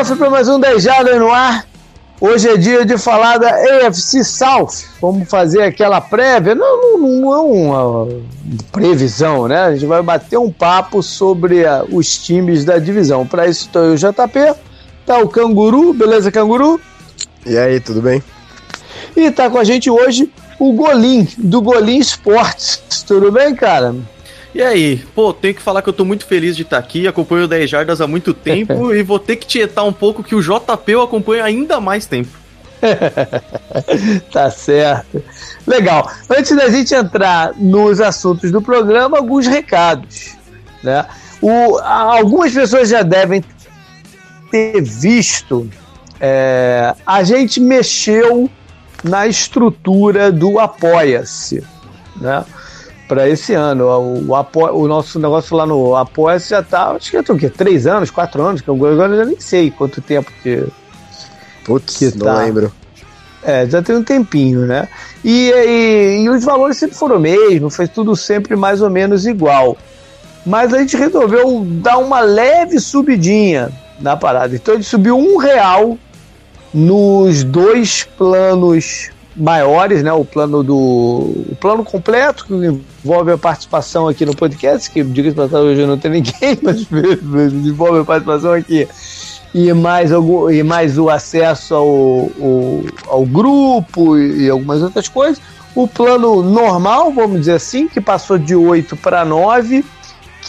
cofre para mais um 10 Jardas no ar. Hoje é dia de falar da AFC South. Vamos fazer aquela prévia, não, não, não é uma previsão, né? A gente vai bater um papo sobre a, os times da divisão. Para isso estou eu, JP, tá o Canguru, beleza, Canguru? E aí, tudo bem? E tá com a gente hoje o Golim, do Golim Esportes. Tudo bem, cara? E aí, pô, tenho que falar que eu tô muito feliz de estar aqui, acompanho o 10 Jardas há muito tempo e vou ter que tietar um pouco que o JP eu acompanho ainda mais tempo. tá certo. Legal. Antes da gente entrar nos assuntos do programa, alguns recados. Né? O, algumas pessoas já devem ter visto. É, a gente mexeu na estrutura do Apoia-se. Né? Para esse ano. O, o, o, nosso negócio lá no apoia já tá, acho que é o quê? Três anos, quatro anos, que eu agora já nem sei quanto tempo que. Putz, que não tá. lembro. É, já tem um tempinho, né? E, e, e os valores sempre foram o mesmo, foi tudo sempre mais ou menos igual. Mas a gente resolveu dar uma leve subidinha na parada. Então a gente subiu um real nos dois planos maiores, né? O plano do o plano completo que envolve a participação aqui no podcast, que diga-se passagem hoje não tem ninguém, mas envolve a participação aqui e mais algum, e mais o acesso ao, ao, ao grupo e, e algumas outras coisas. O plano normal, vamos dizer assim, que passou de 8 para 9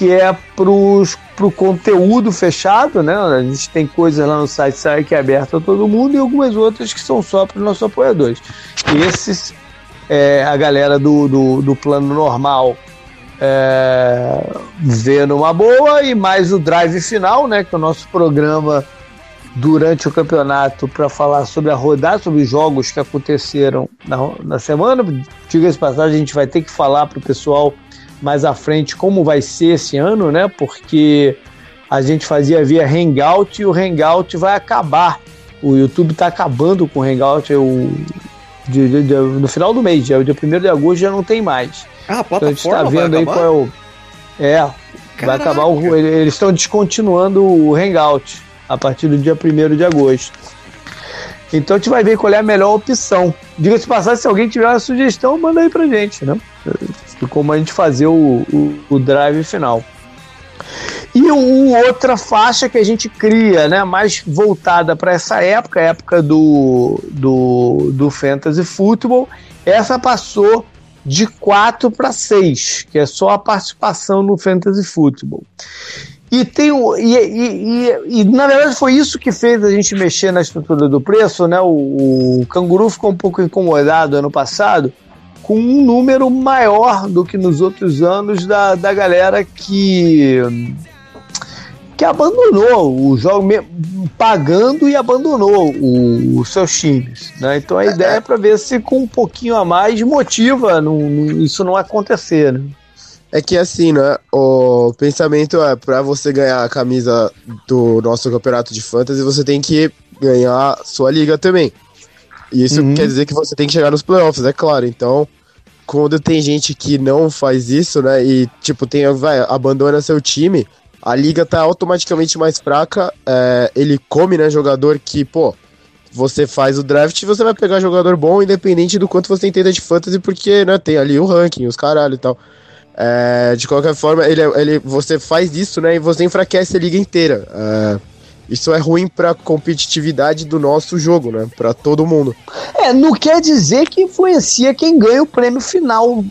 que é para o conteúdo fechado, né? A gente tem coisas lá no site que é aberto a todo mundo e algumas outras que são só para os nossos apoiadores. Esses, é, a galera do, do, do plano normal é, vê numa boa e mais o drive final, né? Que é o nosso programa durante o campeonato para falar sobre a rodada, sobre os jogos que aconteceram na, na semana. Diga-se passagem, a gente vai ter que falar para o pessoal mais à frente como vai ser esse ano, né? Porque a gente fazia via Hangout e o Hangout vai acabar. O YouTube está acabando com o Hangout o, de, de, de, no final do mês, o dia 1 de agosto já não tem mais. Ah, a plataforma então a gente tá vendo aí qual é o. É, Caraca. vai acabar o. Eles estão descontinuando o Hangout a partir do dia 1 de agosto. Então a gente vai ver qual é a melhor opção. Diga-se passar, se alguém tiver uma sugestão, manda aí pra gente, né? De como a gente fazer o, o, o drive final. E o, outra faixa que a gente cria, né, mais voltada para essa época, época do, do, do Fantasy Football, essa passou de 4 para 6, que é só a participação no Fantasy Football. E, tem, e, e, e, na verdade foi isso que fez a gente mexer na estrutura do preço, né? O, o Canguru ficou um pouco incomodado ano passado, com um número maior do que nos outros anos da, da galera que que abandonou o jogo pagando e abandonou o, os seus times. Né? Então a ideia é, é para ver se com um pouquinho a mais motiva não, isso não acontecer. Né? É que assim, né? O pensamento é para você ganhar a camisa do nosso campeonato de fantasy, você tem que ganhar sua liga também. E isso uhum. quer dizer que você tem que chegar nos playoffs, é claro. Então, quando tem gente que não faz isso, né? E, tipo, tem, vai, abandona seu time, a liga tá automaticamente mais fraca. É, ele come, né, jogador que, pô, você faz o draft e você vai pegar jogador bom, independente do quanto você entenda de fantasy, porque, né, tem ali o ranking, os caralho e tal. É, de qualquer forma, ele, ele, você faz isso, né, e você enfraquece a liga inteira. É, isso é ruim para competitividade do nosso jogo, né? Para todo mundo. É, não quer dizer que influencia quem ganha o prêmio final.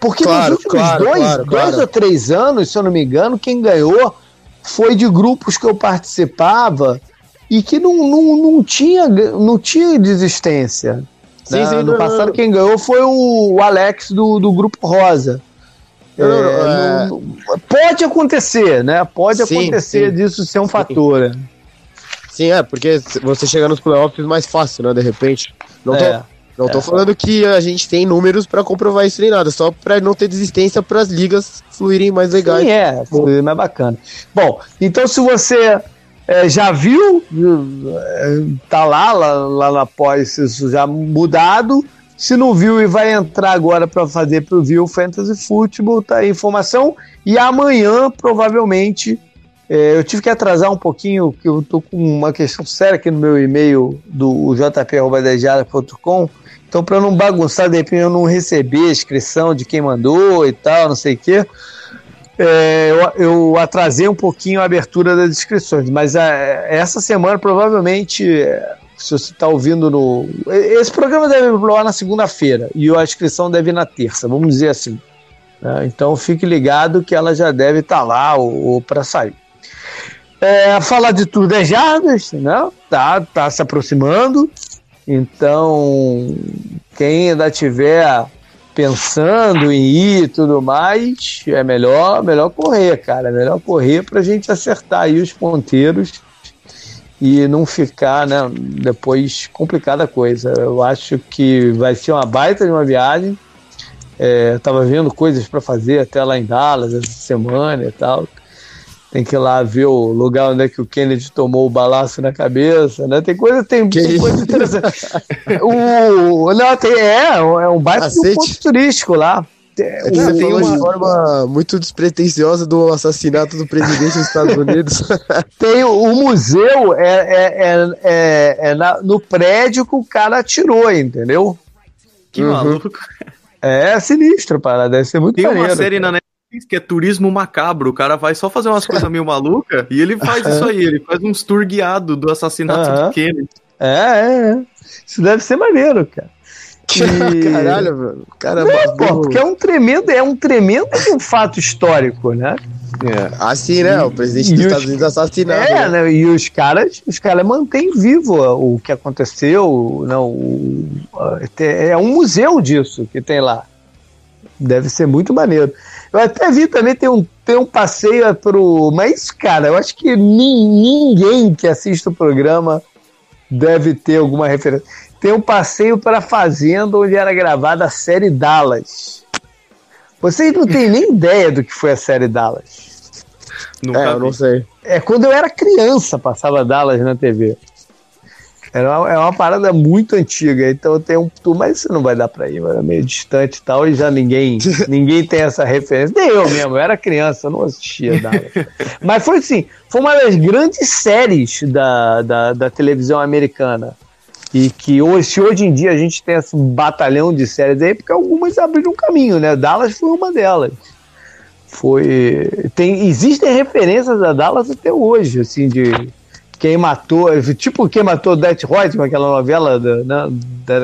Porque claro, nos últimos claro, dois, claro, dois ou três anos, se eu não me engano, quem ganhou foi de grupos que eu participava e que não, não, não, tinha, não tinha desistência. Sim, né? sim, no passado, quem ganhou foi o Alex do, do Grupo Rosa. Não, é, não, é... pode acontecer, né? Pode sim, acontecer sim, disso ser um sim. fator. Né? Sim, é, porque você chega nos playoffs mais fácil, né, de repente. Não tô, é, não tô é. falando que a gente tem números para comprovar isso nem nada, só para não ter desistência para as ligas fluírem mais legais. Sim, é, fluir mais bacana. Bom, então se você é, já viu, é, tá lá, lá, lá na pós, isso já mudado. Se não viu e vai entrar agora para fazer para o Fantasy Football, tá aí a informação. E amanhã, provavelmente, eu tive que atrasar um pouquinho, que eu tô com uma questão séria aqui no meu e-mail do jp.com. Então, para não bagunçar, de repente eu não receber a inscrição de quem mandou e tal, não sei o quê, é, eu, eu, atrasei um pouquinho a abertura das inscrições. Mas a, é, essa semana, provavelmente, é, se você está ouvindo no. Esse programa deve ir na segunda-feira e a inscrição deve ir na terça, vamos dizer assim. Né? Então fique ligado que ela já deve estar tá lá ou, ou para sair. É, falar de tudo é jardas, né? Tá, tá se aproximando. Então, quem ainda tiver pensando em ir e tudo mais, é melhor, melhor correr, cara. É melhor correr para a gente acertar aí os ponteiros e não ficar, né, depois complicada a coisa. Eu acho que vai ser uma baita de uma viagem. É, tava vendo coisas para fazer até lá em Dallas essa semana e tal tem que ir lá ver o lugar onde é que o Kennedy tomou o balaço na cabeça, né? Tem coisa, tem, tem coisa interessante. o, não, tem, é, é um baita de um ponto turístico lá. É você tem uma forma muito despretensiosa do assassinato do presidente dos Estados Unidos. tem o, museu é, é, é, é, é na, no prédio que o cara atirou, entendeu? Que uhum. maluco. É sinistro, para deve ser muito Tem maneiro, uma série cara. na que é turismo macabro. O cara vai só fazer umas coisas meio malucas e ele faz isso aí. Ele faz uns tour guiado do assassinato uhum. de Kennedy. É, é, é. Isso deve ser maneiro, cara. E... Caralho, mano. Cara, é, pô, porque é um tremendo, é um tremendo fato histórico, né? É. Assim, né? O presidente dos Estados Unidos assassinado. É, né? né? E os caras, os caras mantêm vivo o que aconteceu. Não, o, é um museu disso que tem lá. Deve ser muito maneiro. Eu até vi também tem um, tem um passeio pro. Mas, cara, eu acho que ninguém que assiste o programa deve ter alguma referência. Tem um passeio para a fazenda onde era gravada a série Dallas. Vocês não têm nem ideia do que foi a série Dallas. Nunca é, eu não sei. É quando eu era criança, passava Dallas na TV. Era uma, é uma parada muito antiga, então tem um tour, mas isso não vai dar pra ir, era meio distante e tal, e já ninguém, ninguém tem essa referência. Nem eu mesmo, eu era criança, eu não assistia Dallas. mas foi assim, foi uma das grandes séries da, da, da televisão americana. E que hoje, se hoje em dia a gente tem esse batalhão de séries aí, porque algumas abriram um caminho, né? Dallas foi uma delas. Foi. Tem, existem referências a Dallas até hoje, assim, de quem matou, tipo quem matou Death Reutemann, aquela novela da, né, da,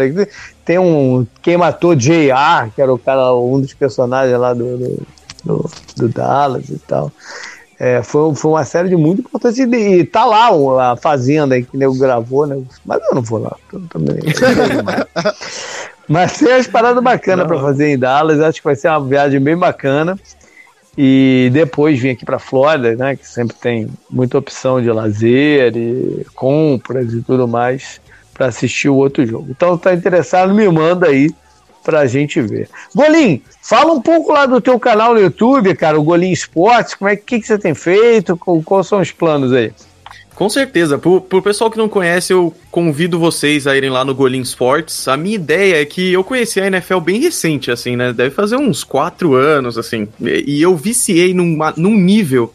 tem um quem matou J.R., que era o cara, um dos personagens lá do, do, do, do Dallas e tal. É, foi, foi uma série de muito importante e, e tá lá a fazenda que nego gravou, né? Mas eu não vou lá. Também, mas tem umas paradas bacanas para fazer em Dallas. Acho que vai ser uma viagem bem bacana e depois vim aqui para Flórida, né, que sempre tem muita opção de lazer e compras e tudo mais para assistir o outro jogo. Então, tá interessado, me manda aí pra gente ver. Golim, fala um pouco lá do teu canal no YouTube, cara, o Golim Esportes, como é que, que você tem feito, quais são os planos aí? Com certeza. Pro, pro pessoal que não conhece, eu convido vocês a irem lá no Golim Sports. A minha ideia é que eu conheci a NFL bem recente, assim, né? Deve fazer uns quatro anos, assim. E, e eu viciei num, num nível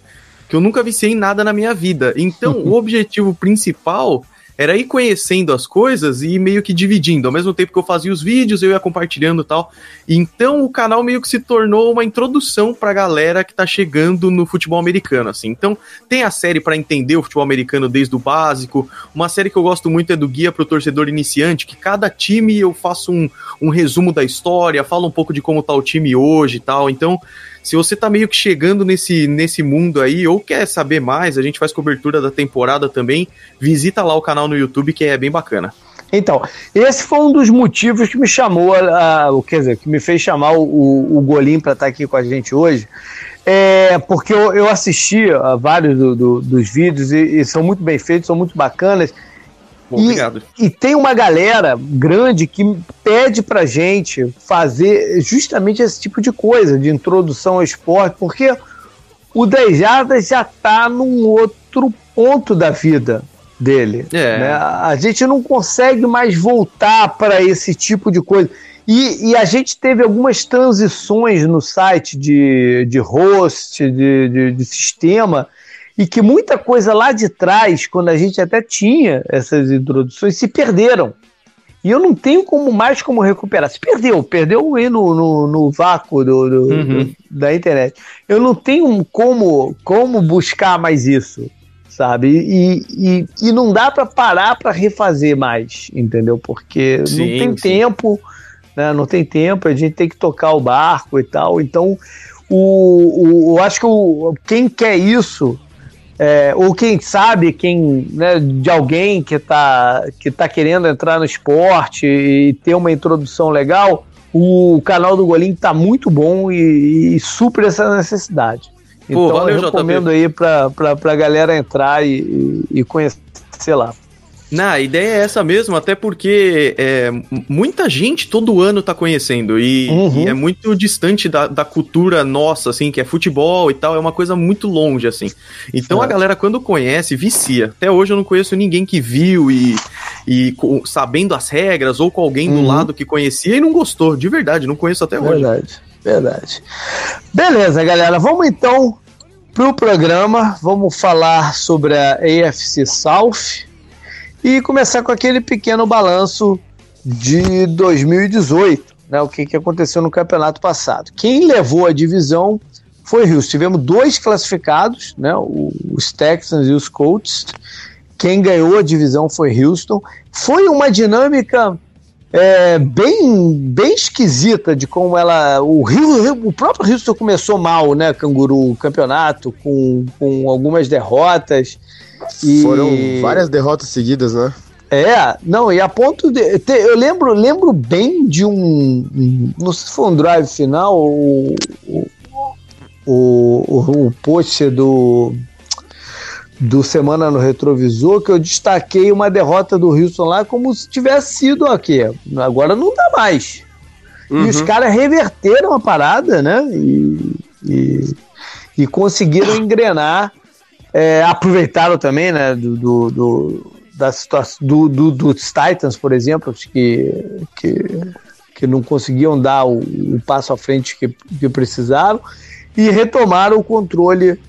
que eu nunca viciei em nada na minha vida. Então, o objetivo principal era ir conhecendo as coisas e meio que dividindo. Ao mesmo tempo que eu fazia os vídeos, eu ia compartilhando e tal. Então o canal meio que se tornou uma introdução pra galera que tá chegando no futebol americano, assim. Então tem a série para entender o futebol americano desde o básico. Uma série que eu gosto muito é do Guia pro Torcedor Iniciante, que cada time eu faço um, um resumo da história, falo um pouco de como tá o time hoje e tal. Então se você tá meio que chegando nesse, nesse mundo aí ou quer saber mais, a gente faz cobertura da temporada também, visita lá o canal no YouTube que é bem bacana. Então, esse foi um dos motivos que me chamou, a quer dizer, que me fez chamar o, o Golim para estar tá aqui com a gente hoje. É, porque eu, eu assisti a vários do, do, dos vídeos e, e, são muito bem feitos, são muito bacanas. Bom, obrigado. E tem uma galera grande que pede pra gente fazer justamente esse tipo de coisa, de introdução ao esporte, porque o 10 Jardas já tá num outro ponto da vida dele. É. Né? A gente não consegue mais voltar para esse tipo de coisa. E, e, a gente teve algumas transições no site de, de host, de, de, de sistema, e que muita coisa lá de trás, quando a gente até tinha essas introduções, se perderam. E eu não tenho como mais como recuperar. Se perdeu, perdeu aí no, no, no vácuo do, do, uhum. do, da internet. Eu não tenho como, como buscar mais isso, sabe? E, e, e não dá para parar para refazer mais, entendeu? Porque sim, não tem sim. tempo, né? não tem tempo, a gente tem que tocar o barco e tal. Então, o, o, eu acho que o, quem quer isso é, ou quem sabe quem né, de alguém que está que tá querendo entrar no esporte e ter uma introdução legal, o canal do Golim está muito bom e, e supre essa necessidade. Pô, então valeu, eu recomendo JP. aí para a galera entrar e, e, e conhecer lá. Na, a ideia é essa mesmo, até porque é, muita gente todo ano tá conhecendo e, uhum. e é muito distante da, da, cultura nossa, assim, que é futebol e tal, é uma coisa muito longe, assim. Então a galera, quando conhece, vicia. Até hoje eu não conheço ninguém que viu e, e sabendo as regras ou com alguém uhum. do lado que conhecia e não gostou, de verdade, não conheço até verdade, hoje. Verdade, verdade. Beleza, galera, vamos então pro programa, vamos falar sobre a AFC South e começar com aquele pequeno balanço de 2018, né, o que, que aconteceu no campeonato passado. Quem levou a divisão foi Houston. Tivemos dois classificados, né, os Texans e os Colts. Quem ganhou a divisão foi Houston. Foi uma dinâmica é, bem, bem esquisita de como ela. O, Rio, o próprio Houston começou mal, né, Canguru, o campeonato, com, com algumas derrotas. E... Foram várias derrotas seguidas, né? É, não, e a ponto de. Te, eu lembro, lembro bem de um. Não sei se foi um drive final ou. O, o, o, post do. Do Semana no Retrovisor, que eu destaquei uma derrota do Houston lá como se tivesse sido aqui. Agora não dá mais. Uhum. E os uhum. caras reverteram a parada, né? E, e, e conseguiram engrenar é, aproveitaram também, né, do, do, do da situação do, do, dos Titans, por exemplo, que, que, que não conseguiam dar o, o passo à frente que, que precisaram e retomaram o controle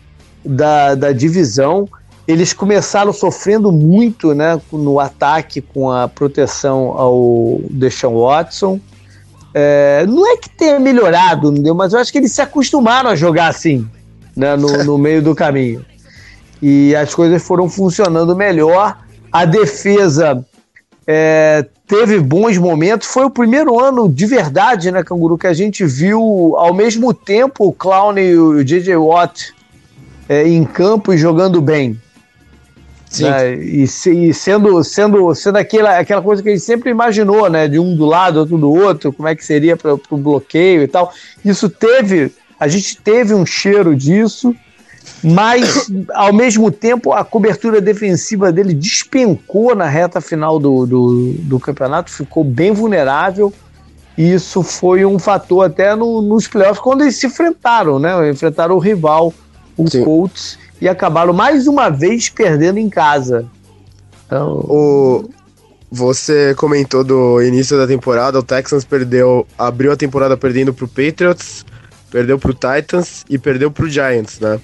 da, da divisão. Eles começaram sofrendo muito né, no ataque com a proteção ao Deshaun Watson. É, não é que tenha melhorado, mas eu acho que eles se acostumaram a jogar assim né, no, no meio do caminho e as coisas foram funcionando melhor. A defesa é, teve bons momentos. Foi o primeiro ano de verdade, né, Canguru, que a gente viu ao mesmo tempo o Clown e o J.J. Watt é, em campo e jogando bem. Sim. Né? E, e, sendo, sendo, sendo aquela, aquela coisa que a gente sempre imaginou, né? De um do lado, outro do outro, como é que seria para o bloqueio e tal. Isso teve, a gente teve um cheiro disso mas ao mesmo tempo a cobertura defensiva dele despencou na reta final do, do, do campeonato, ficou bem vulnerável. E isso foi um fator até no, nos playoffs, quando eles se enfrentaram, né? Enfrentaram o rival, o Sim. Colts, e acabaram mais uma vez perdendo em casa. Então... O, você comentou do início da temporada, o Texans perdeu, abriu a temporada perdendo pro Patriots, perdeu pro Titans e perdeu pro Giants, né?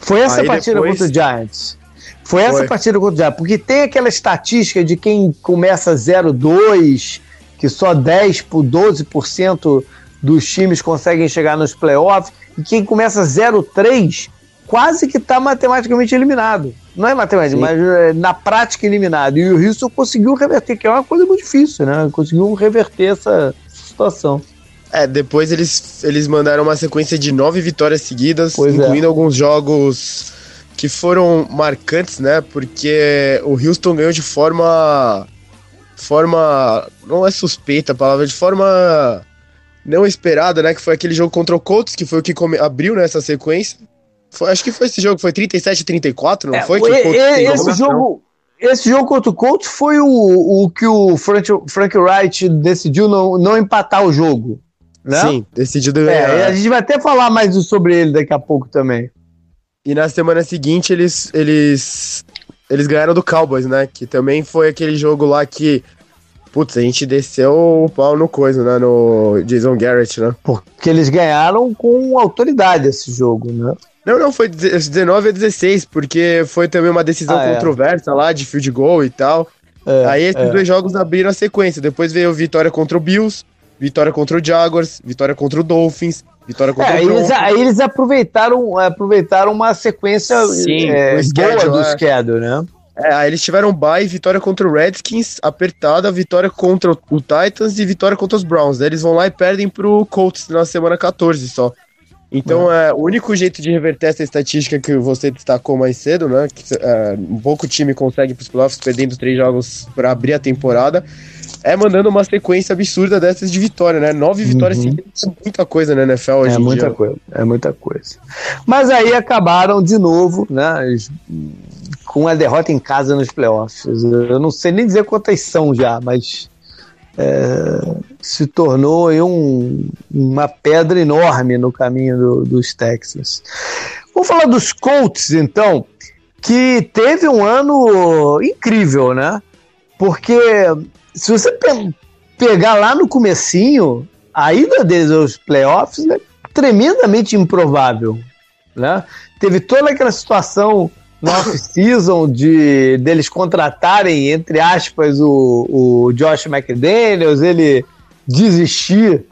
Foi essa Aí partida depois... contra o Giants. Foi essa Foi. partida contra o Giants. Porque tem aquela estatística de quem começa 0-2, que só 10 por 12% dos times conseguem chegar nos playoffs, e quem começa 0-3 quase que está matematicamente eliminado. Não é matemática, Sim. mas é, na prática eliminado. E o Houston conseguiu reverter, que é uma coisa muito difícil, né? Conseguiu reverter essa situação. É, depois eles, eles mandaram uma sequência de nove vitórias seguidas, pois é. incluindo é. alguns jogos que foram marcantes, né? Porque o Houston ganhou de forma. Forma. Não é suspeita a palavra, de forma não esperada, né? Que foi aquele jogo contra o Colts, que foi o que come, abriu nessa né, sequência. Foi, acho que foi esse jogo, foi 37 34, não é, foi? Que e, e, esse jogo. Esse jogo contra o Colts foi o, o que o Frank, Frank Wright decidiu não, não empatar o jogo. Né? Sim, decidido ganhar. É, a gente vai até falar mais sobre ele daqui a pouco também. E na semana seguinte eles, eles, eles ganharam do Cowboys, né? Que também foi aquele jogo lá que Putz, a gente desceu o pau no coisa, né? No Jason Garrett, né? Porque eles ganharam com autoridade esse jogo, né? Não, não, foi 19 a 16, porque foi também uma decisão ah, é. controversa é. lá de field goal e tal. É, Aí esses é. dois jogos abriram a sequência. Depois veio vitória contra o Bills, vitória contra o Jaguars, vitória contra o Dolphins, vitória contra é, o eles, Aí eles aproveitaram, aproveitaram uma sequência Sim, é, boa do schedule, né? É, aí eles tiveram bye, vitória contra o Redskins, apertada, vitória contra o Titans e vitória contra os Browns. Daí eles vão lá e perdem pro Colts na semana 14 só. Então, é. é. o único jeito de reverter essa estatística que você destacou mais cedo, né? Que é, um pouco time consegue para os playoffs perdendo três jogos para abrir a temporada, é mandando uma sequência absurda dessas de vitória, né? Nove vitórias uhum. seguidas é muita coisa na NFL hoje É muita dia. coisa, é muita coisa. Mas aí acabaram de novo, né? Com a derrota em casa nos playoffs. Eu não sei nem dizer quantas são já, mas é, se tornou um, uma pedra enorme no caminho do, dos Texas. Vamos falar dos Colts, então, que teve um ano incrível, né? Porque se você pe pegar lá no comecinho, a ida deles aos playoffs é tremendamente improvável, né? Teve toda aquela situação no off-season de deles contratarem, entre aspas, o, o Josh McDaniels, ele desistir,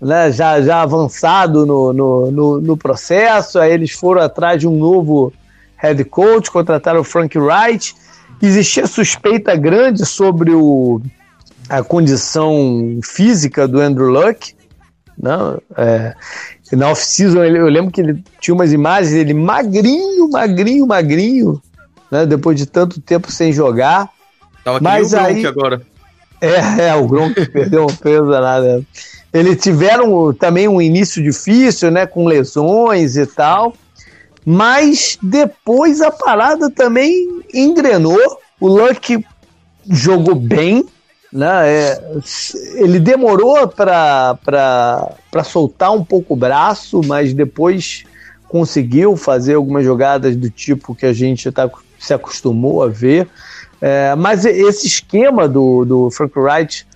né, já, já avançado no, no, no, no, processo, aí eles foram atrás de um novo head coach, contrataram o Frank Wright, existia suspeita grande sobre o, a condição física do Andrew Luck, não, né, é, na off-season eu lembro que ele tinha umas imagens dele magrinho, magrinho, magrinho, né? Depois de tanto tempo sem jogar. Tava Mas aí, agora. É, é, o Gronk perdeu um peso nada. Eles tiveram também um início difícil, né? Com lesões e tal. Mas depois a parada também engrenou. O Luck jogou bem, né? É, ele demorou para soltar um pouco o braço, mas depois conseguiu fazer algumas jogadas do tipo que a gente tá, se acostumou a ver. É, mas esse esquema do, do Frank Wright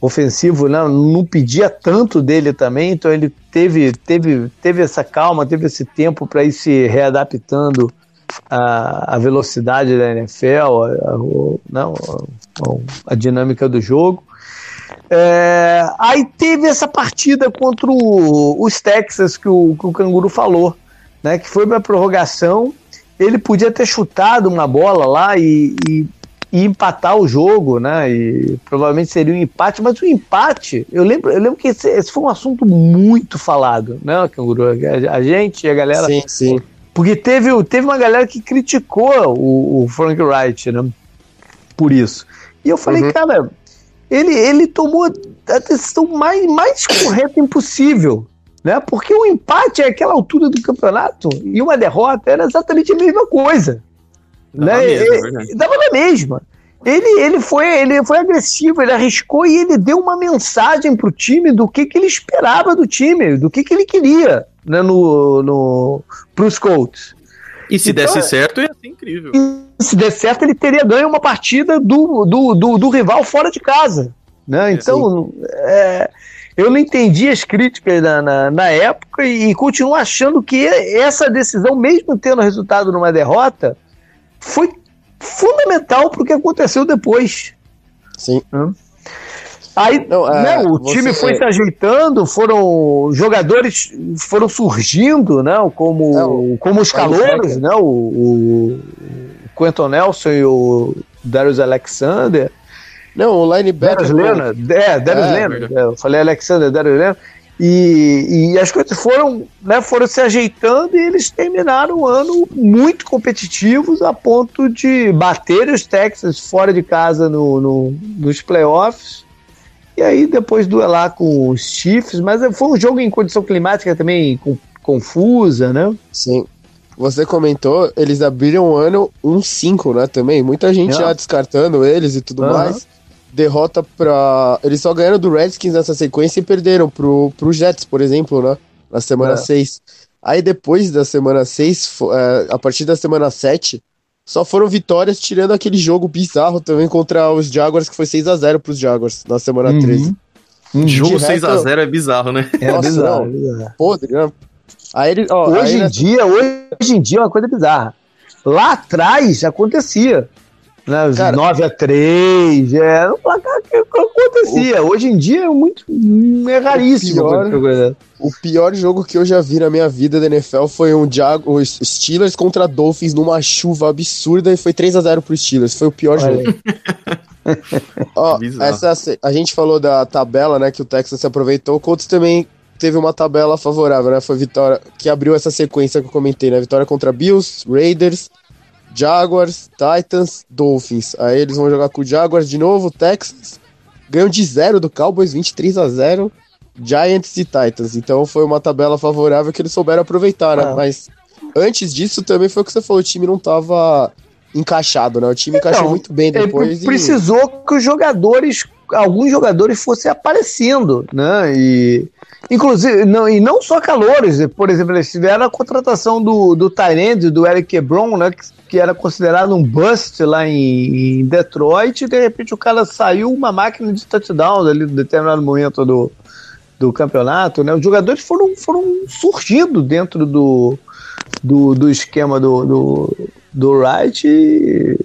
ofensivo né, não pedia tanto dele também, então ele teve, teve, teve essa calma, teve esse tempo para ir se readaptando a, a velocidade da NFL, a, a, não, a, dinâmica do jogo. É, aí teve essa partida contra o, os Texas que o, que o Canguru falou, né, que foi para prorrogação. Ele podia ter chutado uma bola lá e, e, e, empatar o jogo, né? E provavelmente seria um empate, mas o empate, eu lembro, eu lembro que esse, esse foi um assunto muito falado, né, Canguru? A, a gente a galera. Sim, sim porque teve, teve uma galera que criticou o, o Frank Wright, né? Por isso. E eu falei, uhum. cara, ele, ele tomou a decisão mais, mais correta impossível. Né? Porque o empate é aquela altura do campeonato e uma derrota era exatamente a mesma coisa. Dava né? Mesma, é dava na mesma. Ele, ele, foi, ele foi agressivo, ele arriscou e ele deu uma mensagem para o time do que, que ele esperava do time, do que, que ele queria né, no, no, pros Colts. E se então, desse certo, ia ser incrível. se der certo, ele teria ganho uma partida do, do, do, do rival fora de casa. Né? Então, é, eu não entendi as críticas na, na, na, época e, e continuo achando que essa decisão, mesmo tendo resultado numa derrota, foi fundamental para o que aconteceu depois. Sim. Hum? Aí não, é, né, o time foi se ajeitando, foram jogadores foram surgindo, né, como, é, como os calouros, né, o, o Quentin Nelson e o Darius Alexander. Não, o linebacker. Darius Leonard, é, Darius é, Leonard, é, eu falei Alexander, Darius Leonard. E, e, as coisas foram, né, foram se ajeitando e eles terminaram o ano muito competitivos a ponto de bater os Texas fora de casa no, no nos playoffs e aí depois duelar com os Chiefs, mas foi um jogo em condição climática também com, confusa, né? Sim. Você comentou, eles abriram o ano 1-5, né, também. Muita gente é. já descartando eles e tudo uhum. mais. Derrota pra... Eles só ganharam do Redskins nessa sequência e perderam pro, pro Jets, por exemplo, né? Na semana é. 6. Aí depois da semana 6, é, a partir da semana 7, só foram vitórias, tirando aquele jogo bizarro também contra os Jaguars, que foi 6 a 0 pros Jaguars na semana uhum. 13. Um jogo 6x0 é bizarro, né? É Nossa, bizarro, não. bizarro. Podre, né? Aí ele, ó, hoje aí em dia, hoje em dia é uma coisa bizarra. Lá atrás acontecia. Né, Cara, 9 a 3 é um placar que acontecia. O, Hoje em dia é muito é raríssimo. O pior, o pior, jogo que eu já vi na minha vida da NFL foi um Jago, Steelers contra Dolphins numa chuva absurda e foi 3 a 0 pro Steelers. Foi o pior Olha. jogo. Ó, essa, a gente falou da tabela, né, que o Texas se aproveitou. O Colts também teve uma tabela favorável, né? Foi vitória que abriu essa sequência que eu comentei, né? Vitória contra Bills, Raiders, Jaguars, Titans, Dolphins. Aí eles vão jogar com o Jaguars de novo, Texans. Ganham de zero do Cowboys, 23 a 0 Giants e Titans. Então foi uma tabela favorável que eles souberam aproveitar, né? Ah. Mas antes disso também foi o que você falou, o time não tava encaixado, né? O time então, encaixou muito bem depois. Precisou e... que os jogadores, alguns jogadores fossem aparecendo, né? E inclusive, não, e não só calores, por exemplo, eles tiveram a contratação do, do Tyrande, do Eric Quebron, né? Que, que, era considerado um bust lá em, em, Detroit, e de repente o cara saiu uma máquina de touchdown ali em determinado momento do, do campeonato, né? Os jogadores foram, foram surgindo dentro do, do, do esquema do, do, do Wright. E,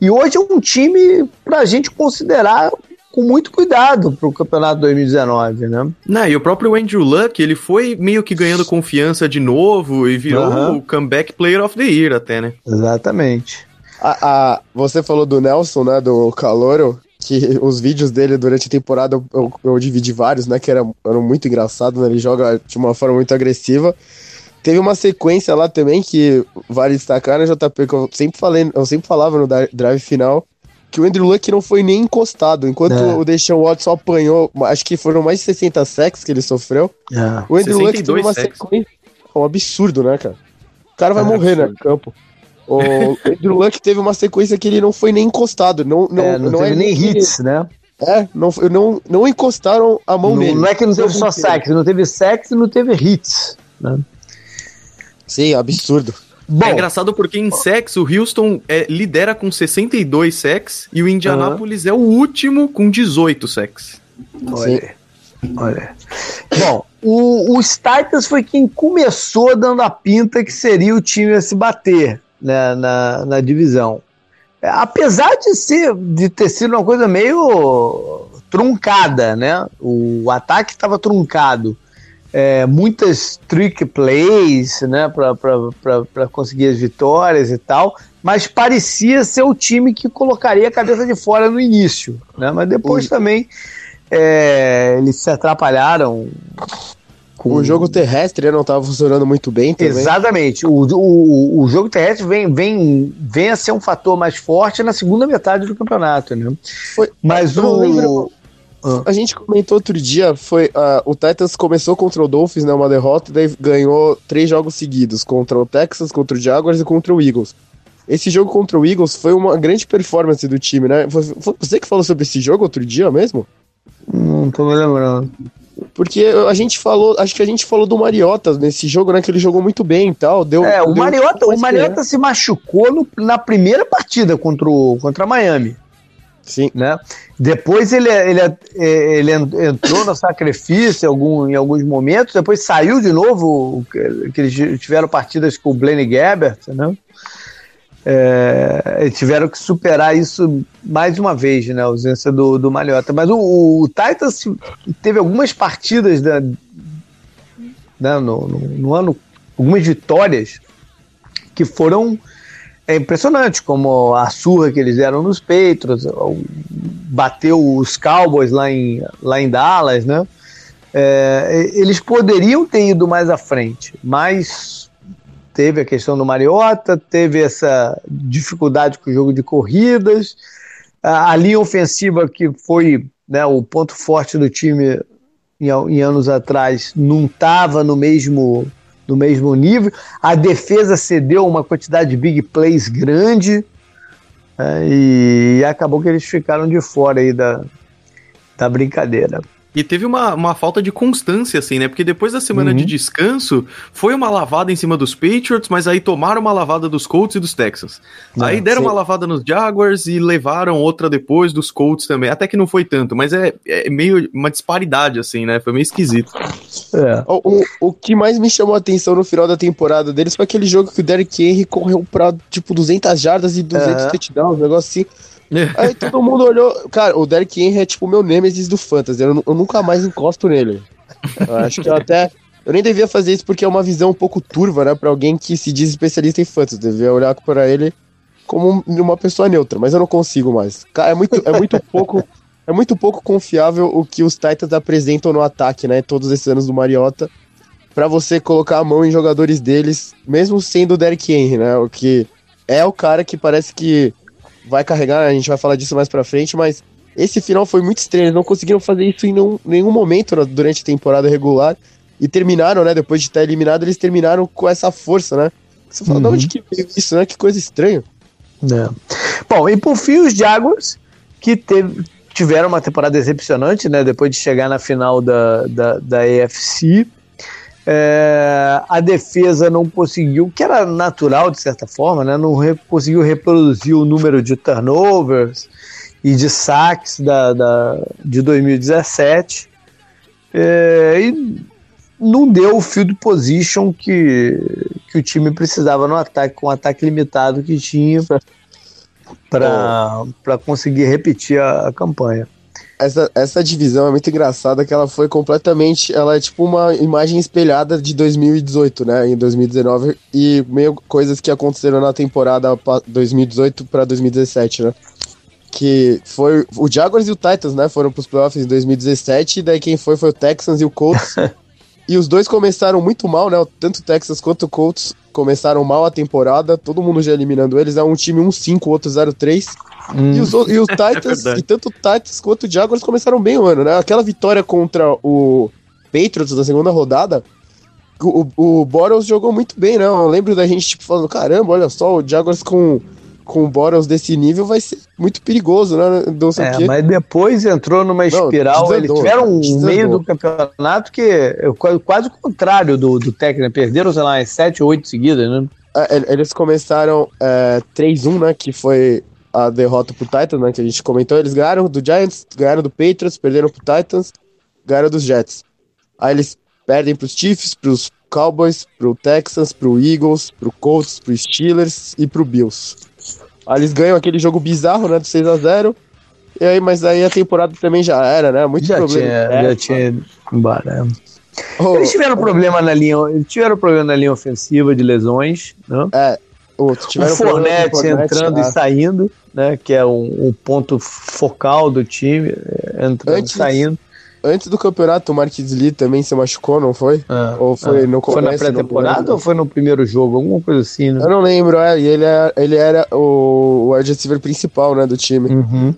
e hoje é um time para a gente considerar com muito cuidado para o campeonato 2019, né? Não, e o próprio Andrew Luck, ele foi meio que ganhando confiança de novo e virou uhum. o comeback player of the year até, né? Exatamente. A, a, você falou do Nelson, né, do Calouro, que os vídeos dele durante a temporada eu, eu, eu dividi vários, né, que era, eram muito engraçados, né, ele joga de uma forma muito agressiva. Teve uma sequência lá também que vale destacar, né, JP, que eu sempre falei, eu sempre falava no drive final, que o Andrew Luck não foi nem encostado. Enquanto é. o Deshaun Watson apanhou, acho que foram mais de 60 sacks que ele sofreu. É. O Andrew Luck teve uma sequência. É um absurdo, né, cara? O cara vai é morrer, né, no campo. O Andrew Luck teve uma sequência que ele não foi nem encostado. Não, não, é, não, não teve é nem hits, né? É, não, não, não encostaram a mão não, nele. Não é que não teve só sacks, não teve sacks e não teve hits. Né? Sim, absurdo. Bom, é engraçado porque em sex o Houston é, lidera com 62 sex e o Indianapolis é o último com 18 sex. Olha, olha. Bom, o, os Titans foi quem começou dando a pinta que seria o time a se bater né, na, na divisão. É, apesar de ser de ter sido uma coisa meio truncada, né? O ataque estava truncado é, muitas trick plays né, para conseguir as vitórias e tal, mas parecia ser o time que colocaria a cabeça de fora no início. Né, mas depois também é, eles se atrapalharam. Com... O jogo terrestre não estava funcionando muito bem também. Exatamente. O, o, o jogo terrestre vem, vem, vem a ser um fator mais forte na segunda metade do campeonato. Né? Foi, mas o. Lembro ah. A gente comentou outro dia, foi uh, o Titans começou contra o Dolphins, né, uma derrota, daí ganhou três jogos seguidos, contra o Texas, contra o Jaguars e contra o Eagles. Esse jogo contra o Eagles foi uma grande performance do time, né? Foi, foi você que falou sobre esse jogo outro dia mesmo? Não tô me lembrando. Porque a gente falou, acho que a gente falou do Mariota nesse jogo, né? Que ele jogou muito bem e tal. Deu, é, o deu Mariota, o Mariota se machucou no, na primeira partida contra, o, contra Miami. Sim. Né? Depois ele, ele, ele entrou no sacrifício algum, em alguns momentos, depois saiu de novo, que eles tiveram partidas com o Blaine Gabbert, né? É, tiveram que superar isso mais uma vez, né? A ausência do, do Malhota. Mas o, o Titans teve algumas partidas da, né, no, no, no ano, algumas vitórias que foram é impressionante como a surra que eles deram nos Patriots, bateu os Cowboys lá em, lá em Dallas, né? É, eles poderiam ter ido mais à frente, mas teve a questão do Mariota, teve essa dificuldade com o jogo de corridas, a, linha ofensiva que foi né, o ponto forte do time em, em anos atrás não estava no mesmo do mesmo nível. A defesa cedeu uma quantidade de big plays grande é, e acabou que eles ficaram de fora aí da, da brincadeira. E teve uma, uma falta de constância, assim, né? Porque depois da semana uhum. de descanso, foi uma lavada em cima dos Patriots, mas aí tomaram uma lavada dos Colts e dos Texans. Não, aí deram sim. uma lavada nos Jaguars e levaram outra depois dos Colts também. Até que não foi tanto, mas é, é meio uma disparidade, assim, né? Foi meio esquisito. É. O, o, o que mais me chamou a atenção no final da temporada deles foi aquele jogo que o Derrick Henry correu pra, tipo, 200 jardas e 200 uhum. touchdowns, um negócio assim. Aí todo mundo olhou. Cara, o Derek Henry é tipo o meu Nemesis do Fantasy. Eu, eu nunca mais encosto nele. Eu acho que eu até. Eu nem devia fazer isso porque é uma visão um pouco turva, né? Pra alguém que se diz especialista em fantasy. Devia olhar para ele como uma pessoa neutra, mas eu não consigo mais. Cara, é muito, é muito pouco. É muito pouco confiável o que os Titans apresentam no ataque, né? Todos esses anos do Mariota. para você colocar a mão em jogadores deles, mesmo sendo o Derek Henry, né? O que é o cara que parece que vai carregar, a gente vai falar disso mais pra frente, mas esse final foi muito estranho, eles não conseguiram fazer isso em nenhum, nenhum momento durante a temporada regular, e terminaram, né, depois de estar eliminado, eles terminaram com essa força, né? Você fala, uhum. de onde que veio isso, né? Que coisa estranha. É. Bom, e por fim os Jaguars, que teve, tiveram uma temporada decepcionante, né? Depois de chegar na final da, da, da AFC, é, a defesa não conseguiu, que era natural de certa forma, né? não re, conseguiu reproduzir o número de turnovers e de saques da, da de 2017 é, e não deu o field position que, que o time precisava no ataque, com o ataque limitado que tinha para conseguir repetir a, a campanha essa, essa divisão é muito engraçada que ela foi completamente. Ela é tipo uma imagem espelhada de 2018, né? Em 2019. E meio coisas que aconteceram na temporada 2018 para 2017, né? Que foi. O Jaguars e o Titans, né? Foram pros playoffs em 2017. E daí quem foi foi o Texans e o Colts. e os dois começaram muito mal, né? Tanto o Texas quanto o Colts começaram mal a temporada. Todo mundo já eliminando eles. É um time 1-5, outro 0-3. Hum. E, os, e os é Titans, é e tanto o Titans quanto o Jaguars começaram bem o ano, né? Aquela vitória contra o Patriots na segunda rodada, o, o, o Boros jogou muito bem, né? Eu lembro da gente, tipo, falando, caramba, olha só, o Jaguars com, com o Boros desse nível vai ser muito perigoso, né? Não sei é, mas depois entrou numa espiral, Não, eles tiveram um desandou. meio do campeonato que é quase o contrário do, do técnico, perderam, sei lá, 7 ou 8 seguidas, né? É, eles começaram é, 3-1, né? Que foi a derrota pro Titans, né, que a gente comentou, eles ganharam do Giants, ganharam do Patriots, perderam pro Titans, ganharam dos Jets. Aí eles perdem pros Chiefs, pros Cowboys, pro Texans, pro Eagles, pro Colts, pro Steelers e pro Bills. Aí eles ganham aquele jogo bizarro, né, do 6 a 0 e aí, mas aí a temporada também já era, né? Muito já problema. Tinha, é, já tinha embora. Oh, eles tiveram oh, problema na linha, eles tiveram problema na linha ofensiva de lesões, né? É, o Fornette entrando ah. e saindo, né? Que é um, um ponto focal do time, é, entrando antes, e saindo. Antes do campeonato, o Marquis Lee também se machucou, não foi? Ah, ou foi ah. no Foi na pré-temporada ou foi no primeiro jogo? Alguma coisa assim, né? Eu não lembro, é. E ele, é, ele era o, o wide receiver principal, né, do time. Uhum.